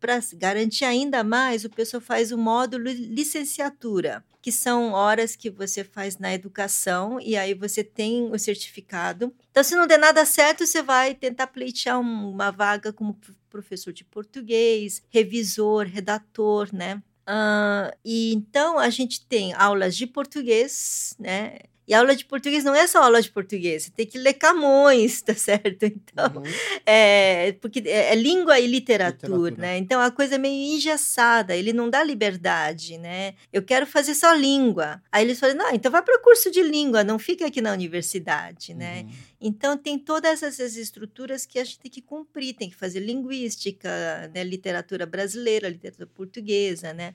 para garantir ainda mais, o pessoal faz o módulo licenciatura, que são horas que você faz na educação e aí você tem o certificado. Então, se não der nada certo, você vai tentar pleitear um- uma vaga como pro- professor de português, revisor, redator, né? Ah, e então a gente tem aulas de português, né? E aula de português não é só aula de português, você tem que ler Camões, tá certo? Então, Uhum. é, porque é, é língua e literatura, Literatura. né? Então a coisa é meio engessada, ele não dá liberdade, né? Eu quero fazer só língua. Aí eles falam, não, então vai para o curso de língua, não fica aqui na universidade, né? Uhum. Então tem todas essas estruturas que a gente tem que cumprir, tem que fazer linguística, né? literatura brasileira, literatura portuguesa, né?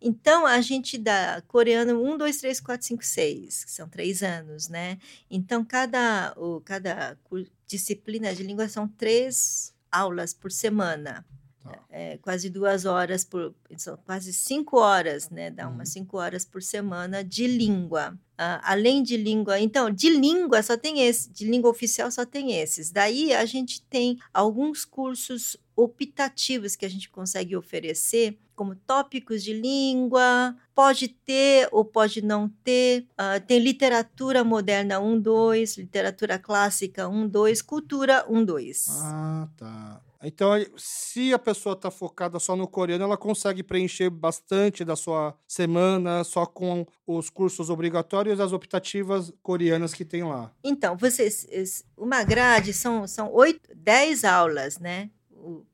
Então a gente dá coreano 1, 2, 3, 4, 5, 6, que são três anos, né? Então cada, cada disciplina de língua são três aulas por semana. Tá. É, quase duas horas por. São quase cinco horas, né? Dá Uhum. umas cinco horas por semana de língua. Ah, além de língua. Então, de língua só tem esse, de língua oficial só tem esses. Daí a gente tem alguns cursos optativos que a gente consegue oferecer, como tópicos de língua, pode ter ou pode não ter. Ah, tem literatura moderna 1, 2, literatura clássica 1, 2, cultura 1, 2. Ah, tá. Então, se a pessoa está focada só no coreano, ela consegue preencher bastante da sua semana só com os cursos obrigatórios e as optativas coreanas que tem lá. Então, vocês, uma grade são, são oito, dez aulas, né?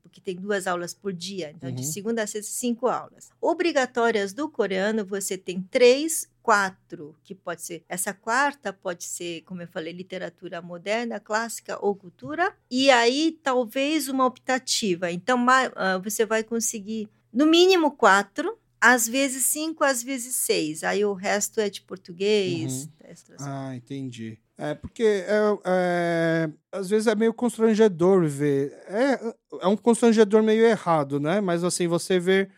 Porque tem duas aulas por dia. Então, de Uhum. segunda a sexta, cinco aulas. Obrigatórias do coreano, você tem três, quatro, que pode ser. Essa quarta pode ser, como eu falei, literatura moderna, clássica ou cultura. E aí, talvez uma optativa. Então, ah, você vai conseguir, no mínimo, quatro. Às vezes cinco, às vezes seis. Aí o resto é de português. extras. Ah, entendi. É, porque é, é, às vezes é meio constrangedor ver. É, é um constrangedor meio errado, né? Mas assim, você vê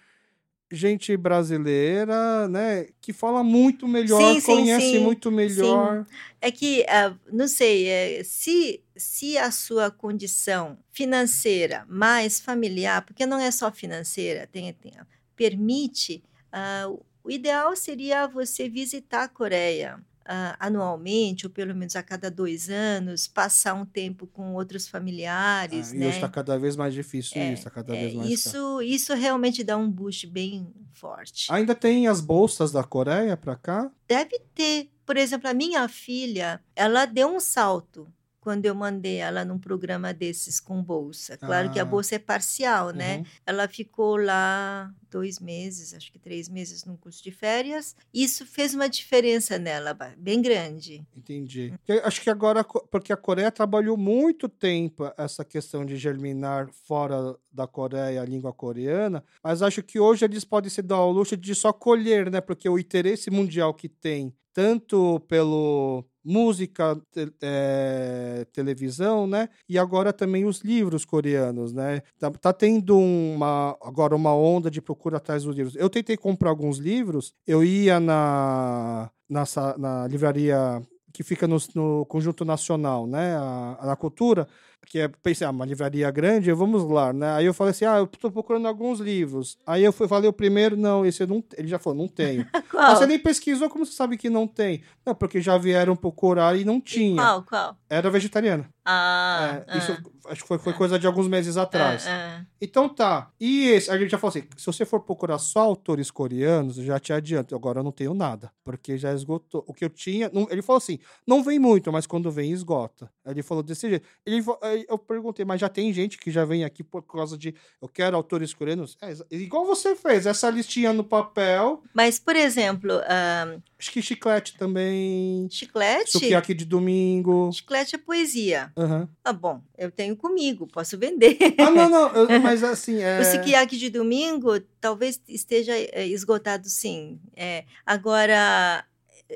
gente brasileira, né, que fala muito melhor, Sim, sim, conhece sim, muito melhor. É que, ah, não sei, é, se, se a sua condição financeira mais familiar, porque não é só financeira, tem, tem- permite, ah, o ideal seria você visitar a Coreia ah, anualmente, ou pelo menos a cada dois anos, passar um tempo com outros familiares, Ah, E né? hoje está cada vez mais difícil É, isso, está cada É, vez mais caro. isso, isso realmente dá um boost bem forte. Ainda tem as bolsas da Coreia para cá? Deve ter. Por exemplo, a minha filha, ela deu um salto quando eu mandei ela num programa desses com bolsa. Claro que a Ah. bolsa é parcial, né? Uhum. Ela ficou lá dois meses, acho que três meses num curso de férias. Isso fez uma diferença nela, bem grande. Entendi. Eu acho que agora, porque a Coreia trabalhou muito tempo essa questão de germinar fora da Coreia a língua coreana, mas acho que hoje eles podem se dar ao luxo de só colher, né? Porque o interesse mundial que tem, tanto pelo música, te- eh, televisão, né? E agora também os livros coreanos, né? Tá, tá tendo uma, agora uma onda de procura atrás dos livros. Eu tentei comprar alguns livros, eu ia na, na, na livraria que fica no, no Conjunto Nacional, né? A, a- Cultura, que é, pensei, ah, uma livraria grande, vamos lá, né? Aí eu falei assim, ah, eu tô procurando alguns livros. Aí eu fui, falei o primeiro, não, esse eu não, ele já falou, não tenho. Ah, Qual? você nem pesquisou, como você sabe que não tem? Não, porque já vieram procurar e não tinha. Qual, qual? Era vegetariana. Ah, É, isso acho que foi, foi coisa de alguns meses atrás. ah, ah. Então tá. E esse, a gente já falou assim: se você for procurar só autores coreanos, eu já te adianto, agora eu não tenho nada, porque já esgotou. O que eu tinha. não- ele falou assim: não vem muito, mas quando vem, esgota. Ele falou desse jeito. Ele, aí eu perguntei, mas já tem gente que já vem aqui por causa de eu quero autores coreanos? É, igual você fez, essa listinha no papel, Mas, por exemplo, ah, Acho que chiclete também. Chiclete? Sukiyaki de domingo. Chiclete é poesia. Aham. Ah, bom, eu tenho comigo, posso vender. Ah, não, não. eu- mas assim, é. O sukiyaki de domingo talvez esteja é, esgotado, sim. É, agora,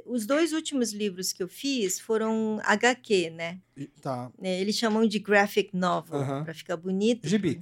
os dois últimos livros que eu fiz foram HQ, né? Tá. É, Eles chamam de graphic novel, Aham. para ficar bonito. Gibi.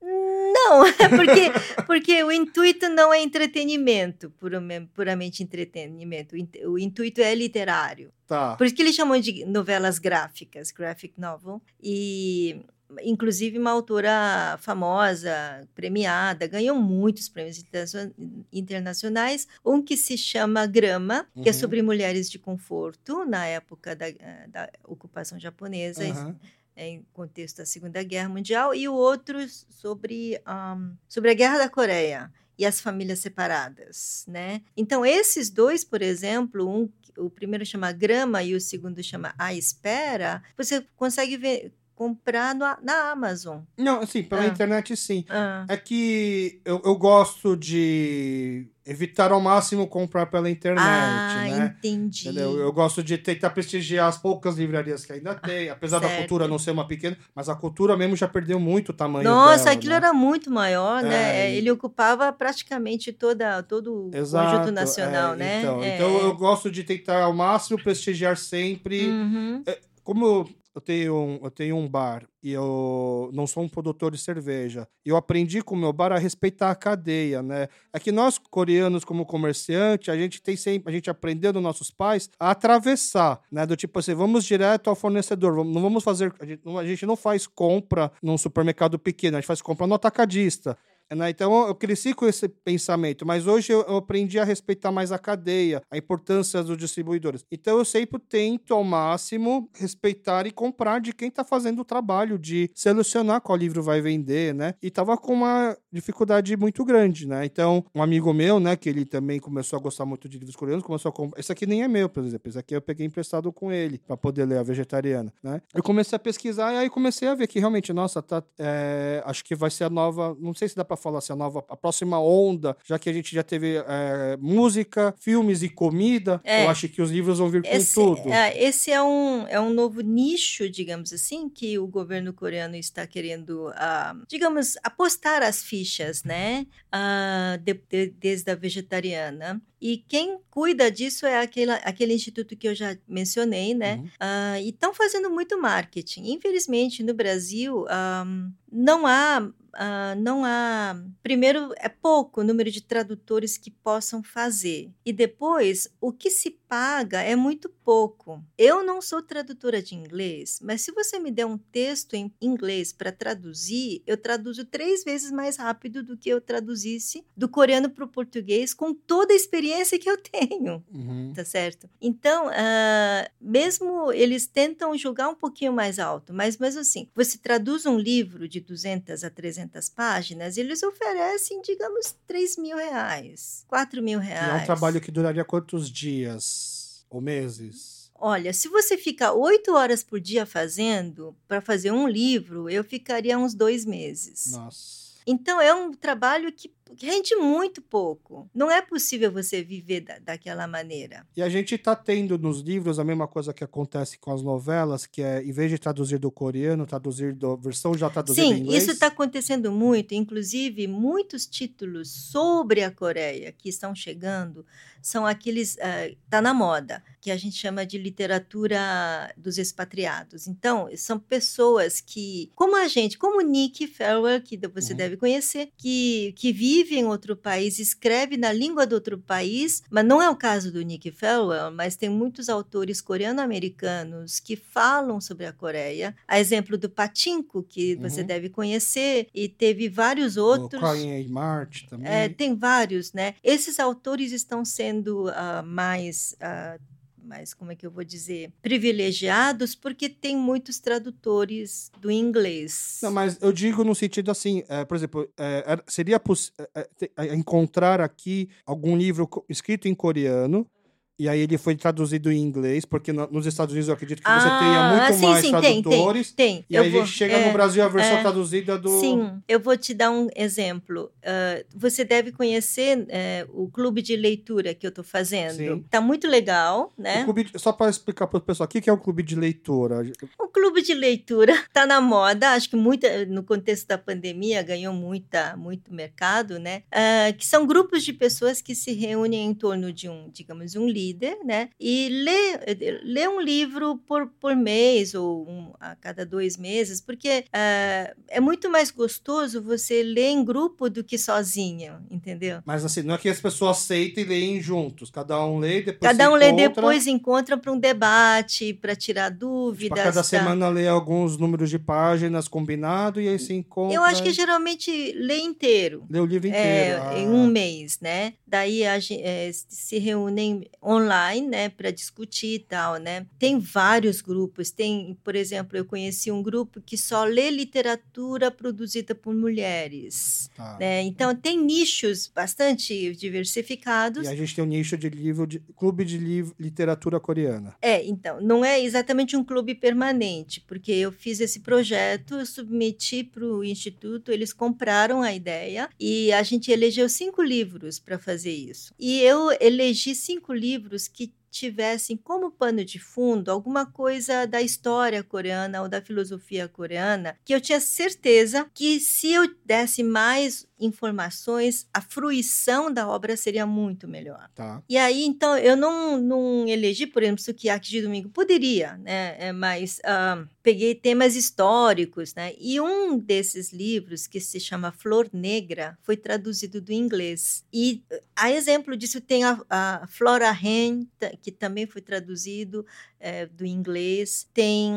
Não, é porque, porque o intuito não é entretenimento, purame- puramente entretenimento. O intuito é literário. Tá. Por isso que eles chamam de novelas gráficas, graphic novel. E, inclusive, uma autora famosa, premiada, ganhou muitos prêmios interna- internacionais. Um que se chama Grama, que é Uhum. sobre mulheres de conforto, na época da, eh, da ocupação japonesa, Aham. em contexto da Segunda Guerra Mundial. E o outro sobre, ahn, sobre a Guerra da Coreia. E as famílias separadas, né? Então, esses dois, por exemplo, um, o primeiro chama Grama e o segundo chama A Espera, você consegue ver, comprar no- na Amazon. Não, assim, pela Ah. internet sim. Ah, É que eu, eu gosto de evitar ao máximo comprar pela internet, ah, né? entendi. Entendeu? Eu gosto de tentar prestigiar as poucas livrarias que ainda tem, apesar da certo. cultura não ser uma pequena, mas a cultura mesmo já perdeu muito o tamanho Nossa, dela, aquilo né? era muito maior, né? É, e- Ele ocupava praticamente toda, todo o Exato, conjunto nacional, é, né? Então, É. então eu gosto de tentar ao máximo prestigiar sempre. Uhum. Como eu, tenho um, eu tenho um bar e eu não sou um produtor de cerveja, eu aprendi com o meu bar a respeitar a cadeia, né? É que nós coreanos como comerciante, a gente tem sempre, a gente aprendeu dos nossos pais a atravessar, né? Do tipo assim, vamos direto ao fornecedor, vamos- não vamos fazer, a gente a gente não faz compra num supermercado pequeno, a gente faz compra no atacadista. Né? Então eu cresci com esse pensamento, mas hoje eu, aprendi a respeitar mais a cadeia, a importância dos distribuidores. Então eu sempre tento ao máximo respeitar e comprar de quem está fazendo o trabalho de selecionar qual livro vai vender, né? E tava com uma dificuldade muito grande, né? Então um amigo meu, né, que ele também começou a gostar muito de livros coreanos, começou a comprar. Esse aqui nem é meu, por exemplo. Esse aqui eu peguei emprestado com ele para poder ler a vegetariana, né? Eu comecei a pesquisar e aí comecei a ver que realmente, nossa, tá, é, acho que vai ser a nova, não sei se dá para falar assim, a nova, a próxima onda, já que a gente já teve é, música, filmes e comida, É. eu acho que os livros vão vir com Esse, tudo. é, esse é um, é um novo nicho, digamos assim, que o governo coreano está querendo, ah, digamos, apostar as fichas, né? Ah, de- de- desde a vegetariana. E quem cuida disso é aquele, aquele instituto que eu já mencionei, né? Uhum. Ah, e estão fazendo muito marketing. Infelizmente, no Brasil, ah, não há. Ah, não há. Primeiro, é pouco o número de tradutores que possam fazer. E depois, o que se paga é muito pouco. Eu não sou tradutora de inglês, mas se você me der um texto em inglês para traduzir, eu traduzo três vezes mais rápido do que eu traduzisse do coreano para o português com toda a experiência que eu tenho Uhum. tá certo? Então, ah, mesmo eles tentam jogar um pouquinho mais alto, mas mesmo assim, você traduz um livro de 200 a 300 páginas, eles oferecem, digamos, 3 mil reais, 4 mil E reais. é um trabalho que duraria quantos dias ou meses? Olha, se você ficar oito horas por dia fazendo, para fazer um livro, eu ficaria uns dois meses. Nossa. Então, é um trabalho que rende muito pouco. Não é possível você viver da- daquela maneira. E a gente tá tendo nos livros a mesma coisa que acontece com as novelas, que é, em vez de traduzir do coreano, traduzir da versão já traduzida em Sim, inglês. isso está acontecendo muito. Inclusive, muitos títulos sobre a Coreia que estão chegando são aqueles. Está na moda, que a gente chama de literatura dos expatriados. Então, são pessoas que, como a gente, como Nick Farwell, que você Uhum. deve conhecer, que, que vive em outro país, escreve na língua do outro país, mas não é o caso do Nick Farwell, mas tem muitos autores coreano-americanos que falam sobre a Coreia. A exemplo do Patinko, que você Uhum. deve conhecer, e teve vários O outros. Crying Mart também. É, tem vários, né? Esses autores estão sendo ah, mais. ah, mais, como é que eu vou dizer, privilegiados porque tem muitos tradutores do inglês. Não, mas eu digo no sentido assim, é, por exemplo, é, seria poss- é, é, encontrar aqui algum livro escrito em coreano E aí ele foi traduzido em inglês, porque no- nos Estados Unidos eu acredito que você Ah, tenha muito sim, mais sim, tem, tradutores. Tem. E Eu aí a vou- gente chega é, no Brasil a versão é. traduzida do. Sim, eu vou te dar um exemplo. Ah, você deve conhecer eh, o clube de leitura que eu estou fazendo. Sim. Tá muito legal, O né? clube Só para explicar para o pessoal, o que que é um clube de leitura? O clube de leitura está na moda, acho que muita, no contexto da pandemia ganhou muita, muito mercado, né? Ah, que são grupos de pessoas que se reúnem em torno de um, digamos, um líder, né? E lê, lê um livro por, por mês ou um- a cada dois meses, porque ah, é muito mais gostoso você ler em grupo do que sozinho, entendeu? Mas assim, não é que as pessoas aceitem e leem juntos. Cada um lê, depois Cada um lê depois, encontra para um debate, para tirar dúvidas. Tipo, a cada tá? semana lê alguns números de páginas combinado e aí se encontra. Eu acho que geralmente lê inteiro. Lê o livro inteiro. É, ah. em um mês, né? Daí a gente se reúnem online, né, para discutir e tal, né? Tem vários grupos. Tem, por exemplo, eu conheci um grupo que só lê literatura produzida por mulheres. Tá. Né? Então tem nichos bastante diversificados. E a gente tem um nicho de livro de clube de livro, literatura coreana. É, então, não é exatamente um clube permanente, porque eu fiz esse projeto, eu submeti para o Instituto, eles compraram a ideia e a gente elegeu cinco livros para fazer isso. E eu elegi cinco livros que tivessem como pano de fundo alguma coisa da história coreana ou da filosofia coreana, que eu tinha certeza que se eu desse mais informações, a fruição da obra seria muito melhor. Tá. E aí, então, eu não, não elegi, por exemplo, Sukiyaki de Domingo. Poderia, né? É, mas ah, peguei temas históricos, né? E um desses livros, que se chama Flor Negra, foi traduzido do inglês. E, a exemplo disso, tem a, a Flora Hen, que também foi traduzido é, do inglês. Tem,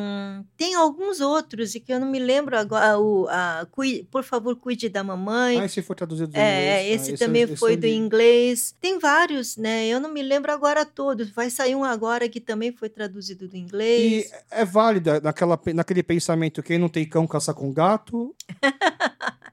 tem alguns outros, e que eu não me lembro agora. O, a, por favor, cuide da mamãe. Ah, esse foi traduzido do É, inglês. esse Ah, também esse foi do inglês. Tem vários, né? Eu não me lembro agora todos. Vai sair um agora que também foi traduzido do E inglês. é válida naquela, naquele pensamento: quem não tem cão caça com gato.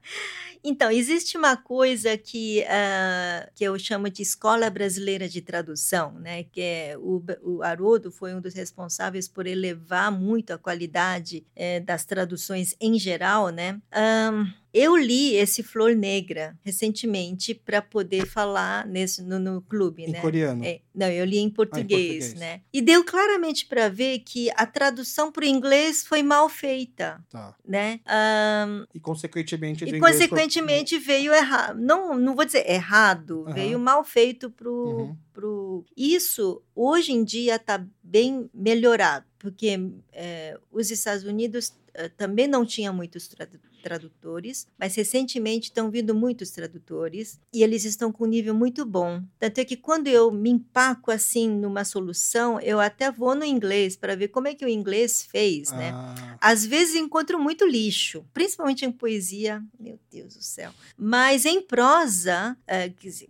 Então, existe uma coisa que, ah, que eu chamo de Escola Brasileira de Tradução, né? Que é o, o Haroldo foi um dos responsáveis por elevar muito a qualidade eh, das traduções em geral, né? Ahn, eu li esse Flor Negra recentemente para poder falar nesse, no, no clube, Em né? coreano. É, não, eu li em português, português. né? E deu claramente para ver que a tradução para o inglês foi mal feita, Tá. né? Ahn, E consequentemente. e, consequentemente, veio errado. Não, não vou dizer errado, Aham. veio mal feito pro, Uhum. pro. Isso, hoje em dia, está bem melhorado, porque eh, os Estados Unidos eh, também não tinha muitos tradu- tradutores, mas recentemente estão vindo muitos tradutores e eles estão com um nível muito bom. Tanto é que quando eu me empaco assim numa solução, eu até vou no inglês para ver como é que o inglês fez, né? Ah, Às vezes encontro muito lixo, principalmente em poesia, meu Deus do céu. Mas em prosa, eh, quer dizer,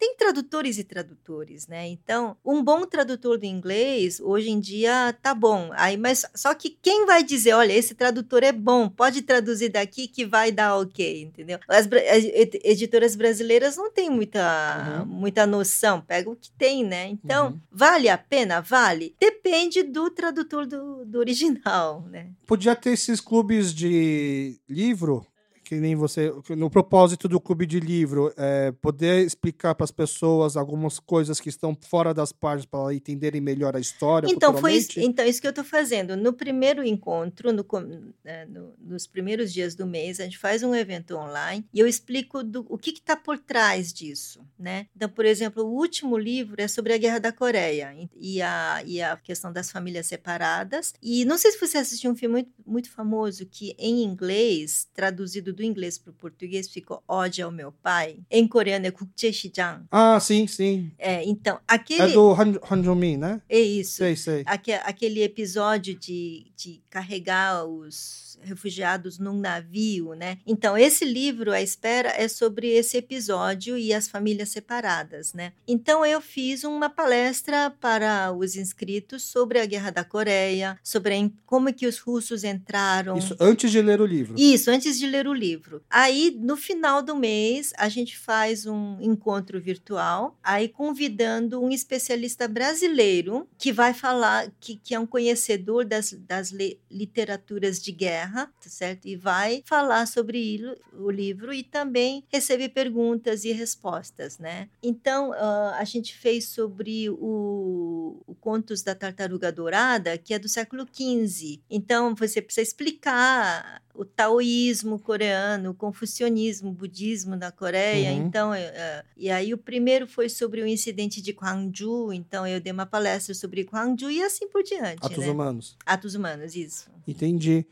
tem tradutores e tradutores, né? Então, um bom tradutor do inglês hoje em dia tá bom. Aí, mas só que quem vai dizer, olha, esse tradutor é bom, pode traduzir daqui que vai dar ok, entendeu? As, as ed- editoras brasileiras não têm muita, Uhum. muita noção, pega o que tem, né? Então, Uhum. vale a pena? Vale. Depende do tradutor do, do original, né? Podia ter esses clubes de livro, que nem você. No propósito do clube de livro, é, poder explicar para as pessoas algumas coisas que estão fora das páginas para elas entenderem melhor a história. Então, foi isso, então, isso que eu estou fazendo. No primeiro encontro, no eh, no- nos primeiros dias do mês, a gente faz um evento online e eu explico do- o que está por trás disso. Né? Então, por exemplo, o último livro é sobre a Guerra da Coreia e a, e a questão das famílias separadas. E não sei se você assistiu um filme muito, muito famoso que, em inglês, traduzido do inglês para o português, ficou Ode ao Meu Pai. Em coreano é Kukjae-sijang. Ah, sim, sim. É, então, aquele. É do Han, Han Jong-min, né? É isso Sei, sei. aque- aquele episódio de, de carregar os refugiados num navio, né? Então, esse livro, A Espera, é sobre esse episódio e as famílias separadas, né? Então, eu fiz uma palestra para os inscritos sobre a Guerra da Coreia, sobre como que os russos entraram... Isso antes de ler o livro. Isso, antes de ler o livro. Livro. Aí, no final do mês, a gente faz um encontro virtual, aí convidando um especialista brasileiro que vai falar, que, que é um conhecedor das, das literaturas de guerra, tá certo? E vai falar sobre o livro e também receber perguntas e respostas, né? Então, uh, a gente fez sobre o, o Contos da Tartaruga Dourada, que é do século XV. Então, você precisa explicar o taoísmo coreano, o confucionismo, o budismo na Coreia. Uhum. Então, uh, e aí o primeiro foi sobre o incidente de Gwangju, então eu dei uma palestra sobre Gwangju e assim por diante. Atos né? humanos. Atos humanos, isso. Entendi.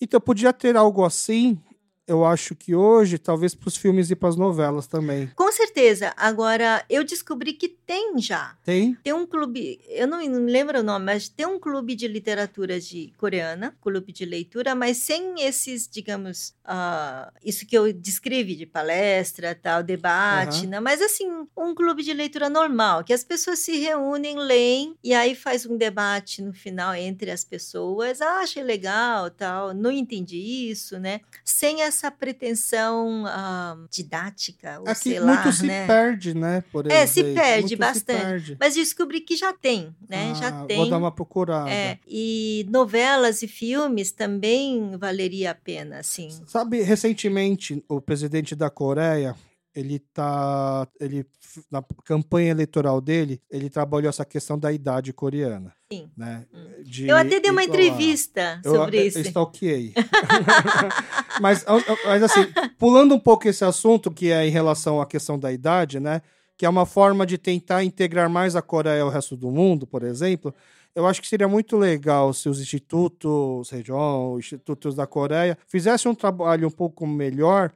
Então podia ter algo assim eu acho que hoje, talvez para os filmes e para as novelas também. Com certeza. Agora, eu descobri que tem já. Tem? Tem um clube, eu não lembro o nome, mas tem um clube de literatura de coreana, clube de leitura, mas sem esses, digamos, uh, isso que eu descrevi de palestra, tal, debate, uhum. né? mas assim, um clube de leitura normal, que as pessoas se reúnem, leem e aí faz um debate no final entre as pessoas. Ah, achei legal, tal, não entendi isso, né? Sem essa essa pretensão uh, didática, ou Aqui sei muito lá, se né? perde, né? Por é, se perde muito bastante. Se perde. Mas descobri que já tem, né? Ah, já tem. Vou dar uma procurada. É, e novelas e filmes também valeria a pena, sim. Sabe, recentemente o presidente da Coreia ele tá. Ele, na campanha eleitoral dele, ele trabalhou essa questão da idade coreana. Sim. Né? Hum. De eu até dei uma entrevista sobre eu, isso. Eu stalkeei. mas, mas, assim, pulando um pouco esse assunto, que é em relação à questão da idade, né? Que é uma forma de tentar integrar mais a Coreia ao resto do mundo, por exemplo. Eu acho que seria muito legal se os institutos, região, institutos da Coreia, fizessem um trabalho um pouco melhor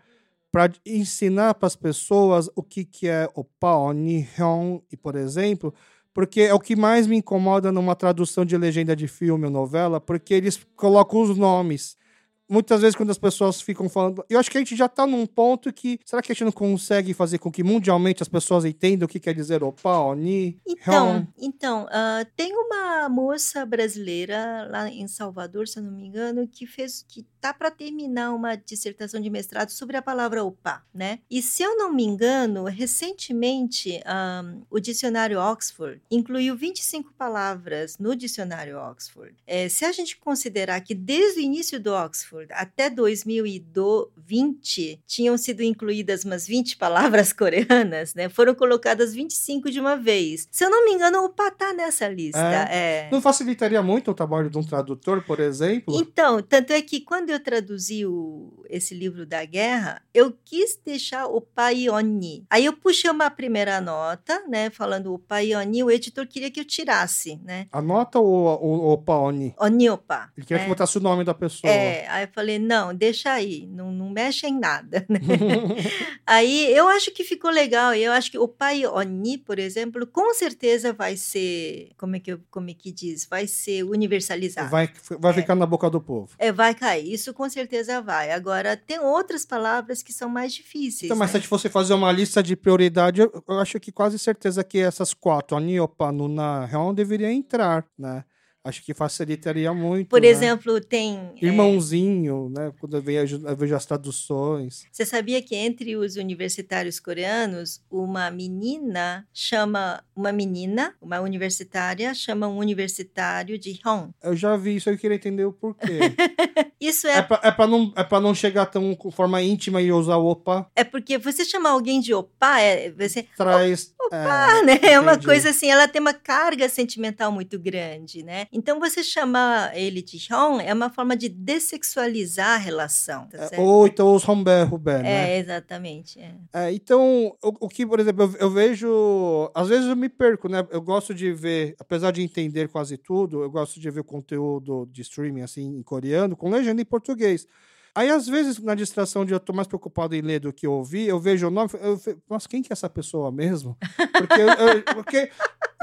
para ensinar para as pessoas o que, que é o Pao Nihon, e por exemplo, porque é o que mais me incomoda numa tradução de legenda de filme ou novela, porque eles colocam os nomes muitas vezes quando as pessoas ficam falando. Eu acho que a gente já está num ponto que. Será que a gente não consegue fazer com que mundialmente as pessoas entendam o que quer dizer opa, oni? Então, então uh, tem uma moça brasileira lá em Salvador, se eu não me engano, que fez. que tá para terminar uma dissertação de mestrado sobre a palavra opa, né? E se eu não me engano, recentemente um, o dicionário Oxford incluiu 25 palavras no dicionário Oxford. É, se a gente considerar que desde o início do Oxford Oxford, até 2020, tinham sido incluídas umas 20 palavras coreanas, né? Foram colocadas 25 de uma vez. Se eu não me engano, o Pá tá nessa lista. É. É. Não facilitaria muito o trabalho de um tradutor, por exemplo? Então, tanto é que quando eu traduzi o, esse livro da guerra, eu quis deixar o Paioni. Aí eu puxei uma primeira nota, né? Falando o Paioni, o editor queria que eu tirasse, né? A nota ou o, o Paoni? Oniopa. Ele queria é. que botasse o nome da pessoa. É, aí eu falei, não, deixa aí, não, não mexe em nada. Né? aí eu acho que ficou legal. Eu acho que o pai Oni, por exemplo, com certeza vai ser, como é que, eu, como é que diz? Vai ser universalizado. Vai, vai ficar é. na boca do povo. É, vai cair. Isso com certeza vai. Agora, tem outras palavras que são mais difíceis. Então, mas né? se a gente fosse fazer uma lista de prioridade, eu, eu acho que quase certeza que essas quatro, Oni, Opa, Nuna, Reon, deveriam entrar, né? Acho que facilitaria muito. Por né? exemplo, tem. É, Irmãozinho, é... né? Quando eu vejo, eu vejo as traduções. Você sabia que entre os universitários coreanos, uma menina chama. Uma menina, uma universitária, chama um universitário de Hong. Eu já vi isso, eu queria entender o porquê. isso é. É pra, é pra, não, é pra não chegar tão com forma íntima e usar opa. É porque você chamar alguém de opa, é, você. Traz. Opa, é, né? É uma coisa assim, ela tem uma carga sentimental muito grande, né? Então, você chamar ele de Hon é uma forma de dessexualizar a relação, tá é, ou então os Romber, Ruber, né? É, exatamente. É. É, então, o, o, que, por exemplo, eu, eu, vejo... Às vezes eu me perco, né? Eu gosto de ver, apesar de entender quase tudo, eu gosto de ver conteúdo de streaming, assim, em coreano, com legenda em português. Aí, às vezes, na distração de eu tô mais preocupado em ler do que ouvir, eu vejo o nome, eu, nossa, quem que é essa pessoa mesmo? Porque, eu, porque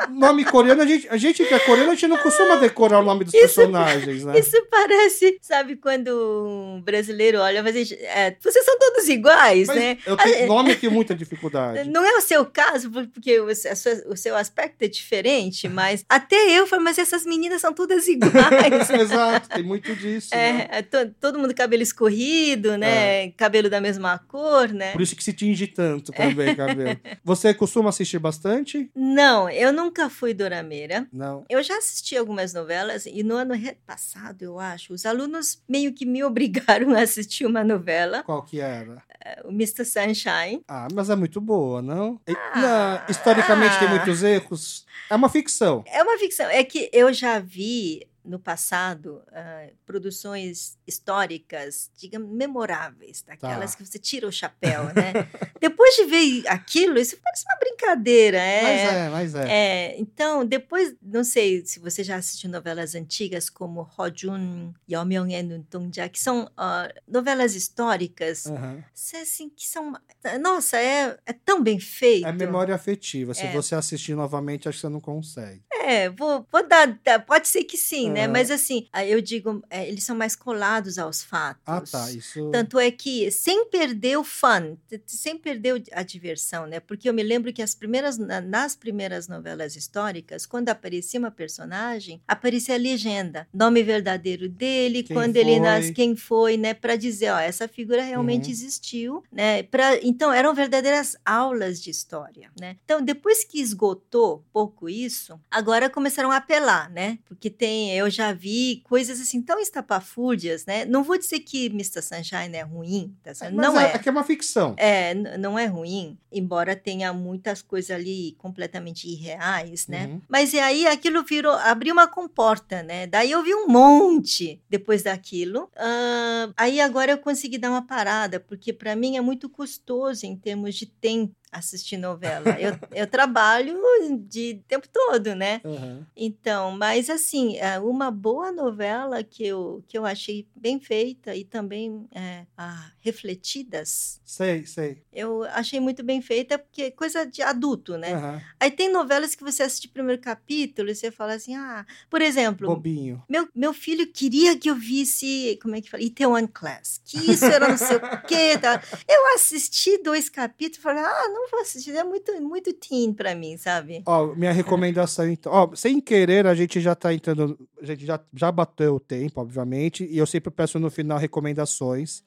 nome coreano, a gente, a gente que é coreano, a gente não costuma decorar o nome dos isso, personagens, né? Isso parece, sabe, quando um brasileiro olha, mas é, vocês são todos iguais, mas né? Eu tenho nome aqui muita dificuldade. Não é o seu caso, porque o, sua, o seu aspecto é diferente, mas até eu falo, mas essas meninas são todas iguais. Exato, tem muito disso. É, né? é to, todo mundo cabelo escorrido, né? É. Cabelo da mesma cor, né? Por isso que se tinge tanto também, cabelo. Você costuma assistir bastante? Não, eu nunca fui dorameira. Não. Eu já assisti algumas novelas e no ano passado, eu acho, os alunos meio que me obrigaram a assistir uma novela. Qual que era? o Mr. Sunshine. Ah, mas é muito boa, não? Ah, não historicamente ah, tem muitos erros. É uma ficção. É uma ficção. É que eu já vi no passado uh, produções históricas, digamos, memoráveis, daquelas tá. que você tira o chapéu, né? depois de ver aquilo, isso parece uma brincadeira, é. Mas é, mas é. é. Então, depois, não sei se você já assistiu novelas antigas como Hojun, Yeomyeon no Dongja, que são uh, novelas históricas, uhum. assim, que são, nossa, é, é tão bem feito. É memória afetiva. Se é. você assistir novamente, acho que você não consegue. É, vou, vou dar, pode ser que sim, né? Mas assim, eu digo, é, eles são mais colados aos fatos. Ah, tá. Isso... Tanto é que, sem perder o fun, sem perder a diversão, né? Porque eu me lembro que as primeiras, nas primeiras novelas históricas, quando aparecia uma personagem, aparecia a legenda, nome verdadeiro dele, quem quando foi? ele nasce, quem foi, né? Para dizer, ó, essa figura realmente uhum. existiu, né? Pra, então, eram verdadeiras aulas de história, né? Então, depois que esgotou pouco isso, agora começaram a apelar, né? Porque tem, eu eu já vi coisas assim tão estapafúrdias, né? Não vou dizer que Mr. Sunshine é ruim, tá certo? não é. É que é uma ficção. É, não é ruim, embora tenha muitas coisas ali completamente irreais, né? Uhum. Mas e aí aquilo virou, abriu uma comporta, né? Daí eu vi um monte depois daquilo. Uh, aí agora eu consegui dar uma parada, porque para mim é muito custoso em termos de tempo assistir novela. Eu, eu trabalho de tempo todo, né? Uhum. Então, mas assim, é uma boa novela que eu, que eu achei bem feita e também é, ah, refletidas. Sei, sei. Eu achei muito bem feita, porque é coisa de adulto, né? Uhum. Aí tem novelas que você assiste o primeiro capítulo e você fala assim, ah, por exemplo... Bobinho. Meu, meu filho queria que eu visse, como é que fala? Itaewon Class. Que isso era não sei o quê. Tá? Eu assisti dois capítulos e falei, ah, não vou assistir, é muito, muito teen pra mim, sabe? Ó, minha recomendação, então. Ó, sem querer, a gente já tá entrando. A gente já, já bateu o tempo, obviamente, e eu sempre peço no final recomendações.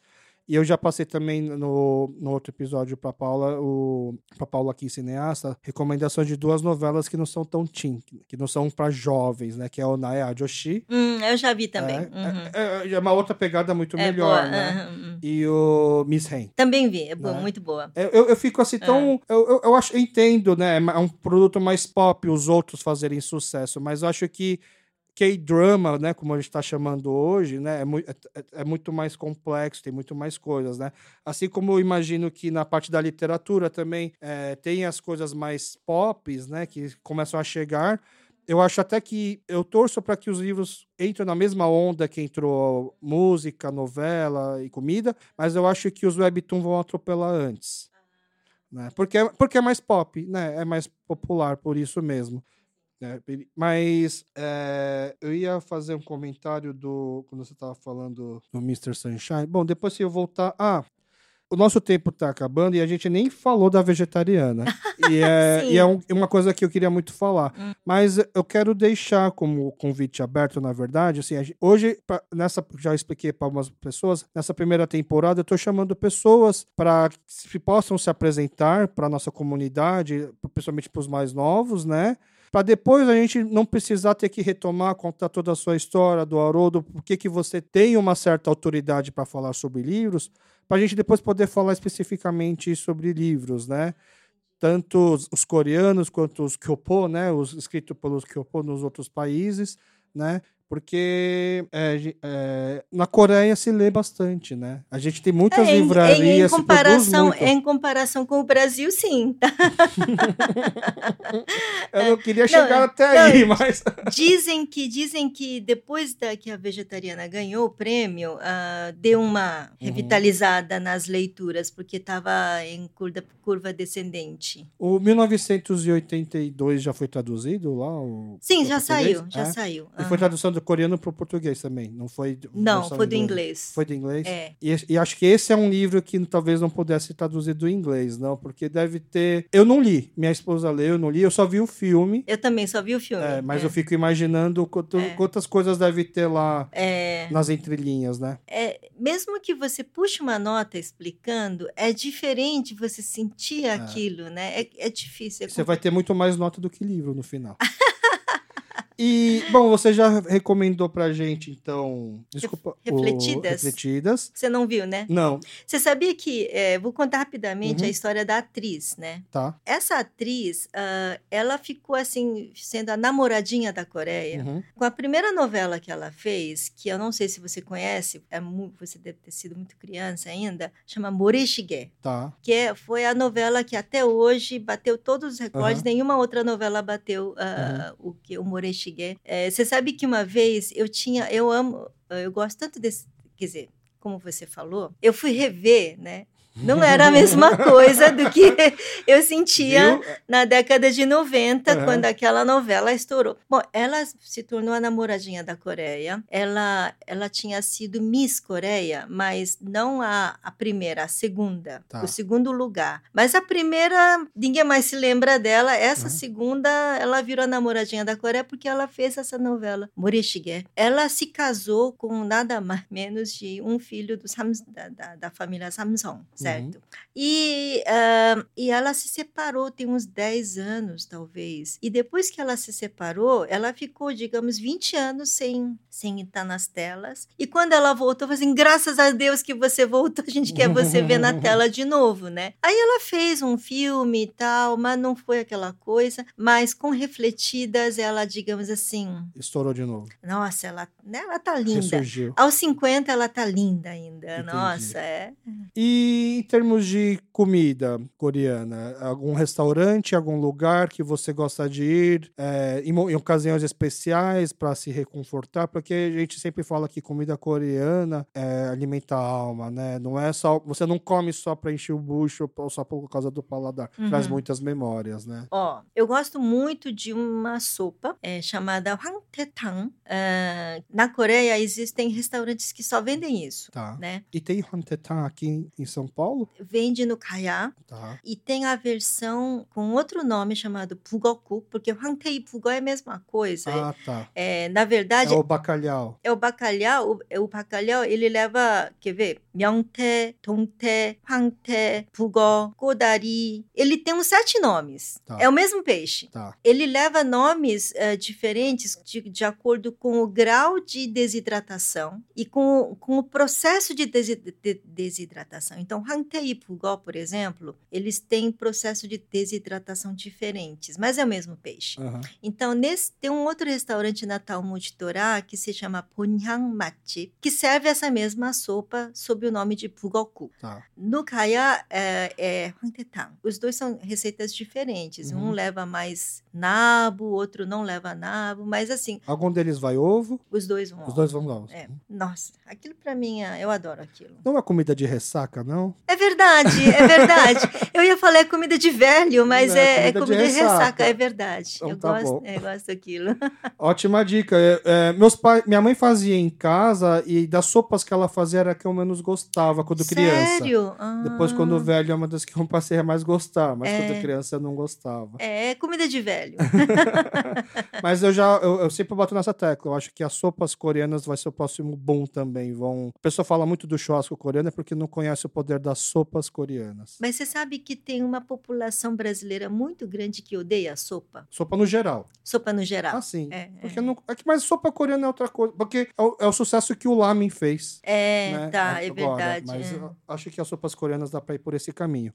E eu já passei também no, no outro episódio para Paula, o para Paula aqui cineasta, recomendações de duas novelas que não são tão teen, que não são para jovens, né? Que é o Nae Ajoshi. Hum, eu já vi também. É, uhum. é, é, uma outra pegada muito é melhor, boa. né? Uhum. E o Miss Rain. Também vi, é boa, né? muito boa. Eu, eu fico assim tão, eu, eu, eu acho, eu entendo, né? É um produto mais pop os outros fazerem sucesso, mas eu acho que K-drama, né, como a gente está chamando hoje, né, é, mu é, é, é, muito mais complexo, tem muito mais coisas, né? Assim como eu imagino que na parte da literatura também é, tem as coisas mais pop, né, que começam a chegar. Eu acho até que eu torço para que os livros entrem na mesma onda que entrou música, novela e comida, mas eu acho que os webtoons vão atropelar antes. Né? Porque, porque é mais pop, né? É mais popular por isso mesmo. Né? Mas é, eu ia fazer um comentário do. Quando você estava falando do Mr. Sunshine. Bom, depois se eu voltar. Ah, o nosso tempo está acabando e a gente nem falou da vegetariana. e é, e é um, uma coisa que eu queria muito falar. Hum. Mas eu quero deixar como convite aberto, na verdade. Assim, gente, hoje, pra, nessa já expliquei para algumas pessoas, nessa primeira temporada, eu estou chamando pessoas para que possam se apresentar para nossa comunidade, principalmente para os mais novos, né? Para depois a gente não precisar ter que retomar, contar toda a sua história do Haroldo, porque que você tem uma certa autoridade para falar sobre livros, para a gente depois poder falar especificamente sobre livros, né? Tanto os coreanos quanto os Kyopo, né? Os escritos pelos Kyopo nos outros países, né? Porque é, é, na Coreia se lê bastante, né? A gente tem muitas É, em, em- livrarias. em produz comparação, em comparação com o Brasil, sim. tá? Eu não queria chegar até não, aí, mas. Dizem que dizem que depois da que a vegetariana ganhou o prêmio, ah, deu uma Uhum. revitalizada nas leituras, porque estava em curva, curva descendente. O 1982 já foi traduzido lá? O, Sim, já português? saiu, já É? saiu. E foi tradução do coreano para o português também, não foi? Não, foi do inglês. Foi do inglês? É. E, e acho que esse é um livro que talvez não pudesse ser traduzido do inglês, não, porque deve ter. Eu não li, minha esposa leu, eu não li, eu só vi o filme. Eu também só vi o filme. é, mas é. eu fico imaginando quanto- É. quantas coisas deve ter lá É, nas entrelinhas, né? é, mesmo que você puxe uma nota explicando, é diferente você sentir aquilo, né? É, é difícil. é Você vai ter muito mais nota do que livro no final. E, bom, você já recomendou pra gente, então. Desculpa. o Refletidas? Refletidas. Você não viu, né? Não, Você sabia que, é, vou contar rapidamente Uhum. a história da atriz, né? tá. Essa atriz, ah, ela ficou assim, sendo a namoradinha da Coreia. Uhum. Com a primeira novela que ela fez, que eu não sei se você conhece, é você deve ter sido muito criança ainda, chama Moreshige, Tá. que é- foi a novela que até hoje bateu todos os recordes, Aham. nenhuma outra novela bateu ah, o que o Moreshige. É, você sabe que uma vez eu tinha, eu amo, eu gosto tanto desse, quer dizer, como você falou, eu fui rever, né? Não era a mesma coisa do que eu sentia Viu? na década de 90, Aham. quando aquela novela estourou. Bom, ela se tornou a namoradinha da Coreia. Ela, ela tinha sido Miss Coreia, mas não a, a primeira, a segunda, Tá. o segundo lugar. Mas a primeira, ninguém mais se lembra dela. Essa Uhum. segunda, ela virou a namoradinha da Coreia porque ela fez essa novela, Morishige. Ela se casou com nada mais menos de um filho do Sam, da, da, da família Samsung, certo? E, ah, e ela se separou tem uns 10 anos, talvez. E depois que ela se separou, ela ficou, digamos, 20 anos sem, sem estar nas telas. E quando ela voltou, falou assim: graças a Deus que você voltou, a gente quer você ver na tela de novo, né? Aí ela fez um filme e tal, mas não foi aquela coisa. Mas com refletidas, ela, digamos assim, Estourou de novo. nossa, ela, né, ela tá linda. Ressurgiu. Aos 50 ela tá linda ainda. Entendi. Nossa, é. E em termos de comida coreana, algum restaurante, algum lugar que você gosta de ir é, em, em ocasiões especiais para se reconfortar? Porque a gente sempre fala que comida coreana é, alimenta a alma, né? Não é só você não come só para encher o bucho ou só por causa do paladar. Traz Uhum. muitas memórias, né? Ó, eu gosto muito de uma sopa é, chamada Hwangtaetang. Ah, na Coreia existem restaurantes que só vendem isso, Tá. né? E tem Hantetan aqui em São Paulo? Vende no Kaya Tá. e tem a versão com outro nome chamado Bugokuk, porque Hwangtae e Bugok é a mesma coisa. Ah, tá. É, na verdade, É o bacalhau. é o bacalhau, o, é o bacalhau, ele leva, quer ver? Myeongtae, Dongtae, Hwangtae, Bugok, Kodari. Ele tem uns sete nomes. Tá. É o mesmo peixe. Tá. Ele leva nomes eh, diferentes de, de acordo com o grau de desidratação e com, com o processo de- desidratação. Então, Hangtae e Pugó, por exemplo, eles têm processo de desidratação diferentes, mas é o mesmo peixe. Aham. Então, nesse, tem um outro restaurante na Talmud Torá que se chama Ponhyang Matchip, que serve essa mesma sopa sob o nome de Pugoku. Tá. No Kaya é, é Hwangtaetang. Os dois são receitas diferentes. Uhum. Um leva mais nabo, o outro não leva nabo, mas assim, Algum deles vai ovo? os dois vão. Os dois vão lá. É. Nossa, aquilo pra mim, é- eu adoro aquilo. Não é comida de ressaca, não? É verdade, é verdade. eu ia falar é comida de velho, mas Não, é, é é comida de comida de ressaca. ressaca, é verdade. Então eu tá gosto, bom. eu gosto daquilo. Ótima dica. É, é, meus pais, minha mãe fazia em casa e das sopas que ela fazia era a que eu menos gostava quando criança. Sério? Depois, quando Ah. velho, é uma das que eu passei a mais gostar, mas É. quando criança eu não gostava. É, comida de velho. Mas eu já, eu, eu sempre bato nessa tecla. Eu acho que as sopas coreanas vai ser o próximo boom também. Vão... A pessoa fala muito do churrasco coreano é porque não conhece o poder das sopas coreanas. Mas você sabe que tem uma população brasileira muito grande que odeia sopa? Sopa no geral. Sopa no geral. Ah, sim. É, Porque é. não, é que, mas sopa coreana é outra coisa. Porque é o, é o sucesso que o lamen fez. É, né, tá, é agora, verdade. Mas é. eu acho que as sopas coreanas dá para ir por esse caminho.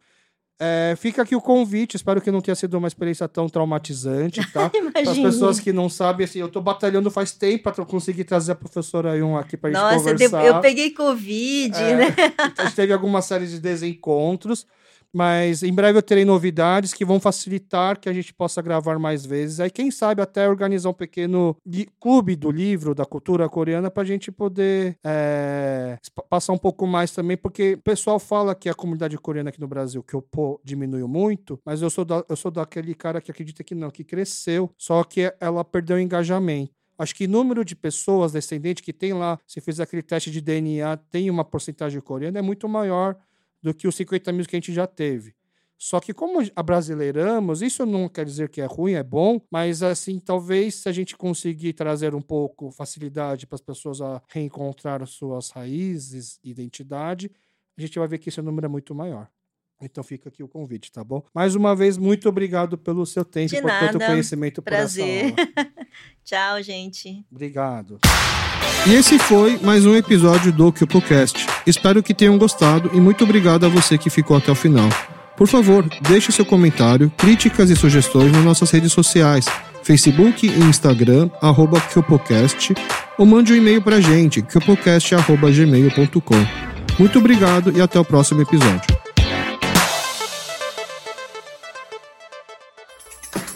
É, fica aqui o convite, espero que não tenha sido uma experiência tão traumatizante, tá? Para as pessoas que não sabem, assim, eu tô batalhando faz tempo para conseguir trazer a professora Yun aqui para gente Nossa, eu, conversar. eu peguei Covid, É, né? a gente teve alguma série de desencontros, mas em breve eu terei novidades que vão facilitar que a gente possa gravar mais vezes. Aí, quem sabe, até organizar um pequeno clube do livro, da cultura coreana, para a gente poder é, passar um pouco mais também, porque o pessoal fala que a comunidade coreana aqui no Brasil, que o diminuiu muito, mas eu sou, da, eu sou daquele cara que acredita que não, que cresceu, só que ela perdeu o engajamento. Acho que número de pessoas descendentes que tem lá, se fizer aquele teste de DNA, tem uma porcentagem coreana, é muito maior do que os 50 mil que a gente já teve. Só que como abrasileiramos, isso não quer dizer que é ruim, é bom, mas assim, talvez se a gente conseguir trazer um pouco facilidade para as pessoas a reencontrar as suas raízes, identidade, a gente vai ver que esse número é muito maior. Então fica aqui o convite, tá bom? Mais uma vez, muito obrigado pelo seu tempo De e por tanto nada. conhecimento por Prazer. Tchau, gente. Obrigado. E esse foi mais um episódio do CupoCast. Espero que tenham gostado e muito obrigado a você que ficou até o final. Por favor, deixe seu comentário, críticas e sugestões nas nossas redes sociais, Facebook e Instagram, arroba CupoCast, ou mande um e-mail pra gente, cupocast.gmail.com. Muito obrigado e até o próximo episódio.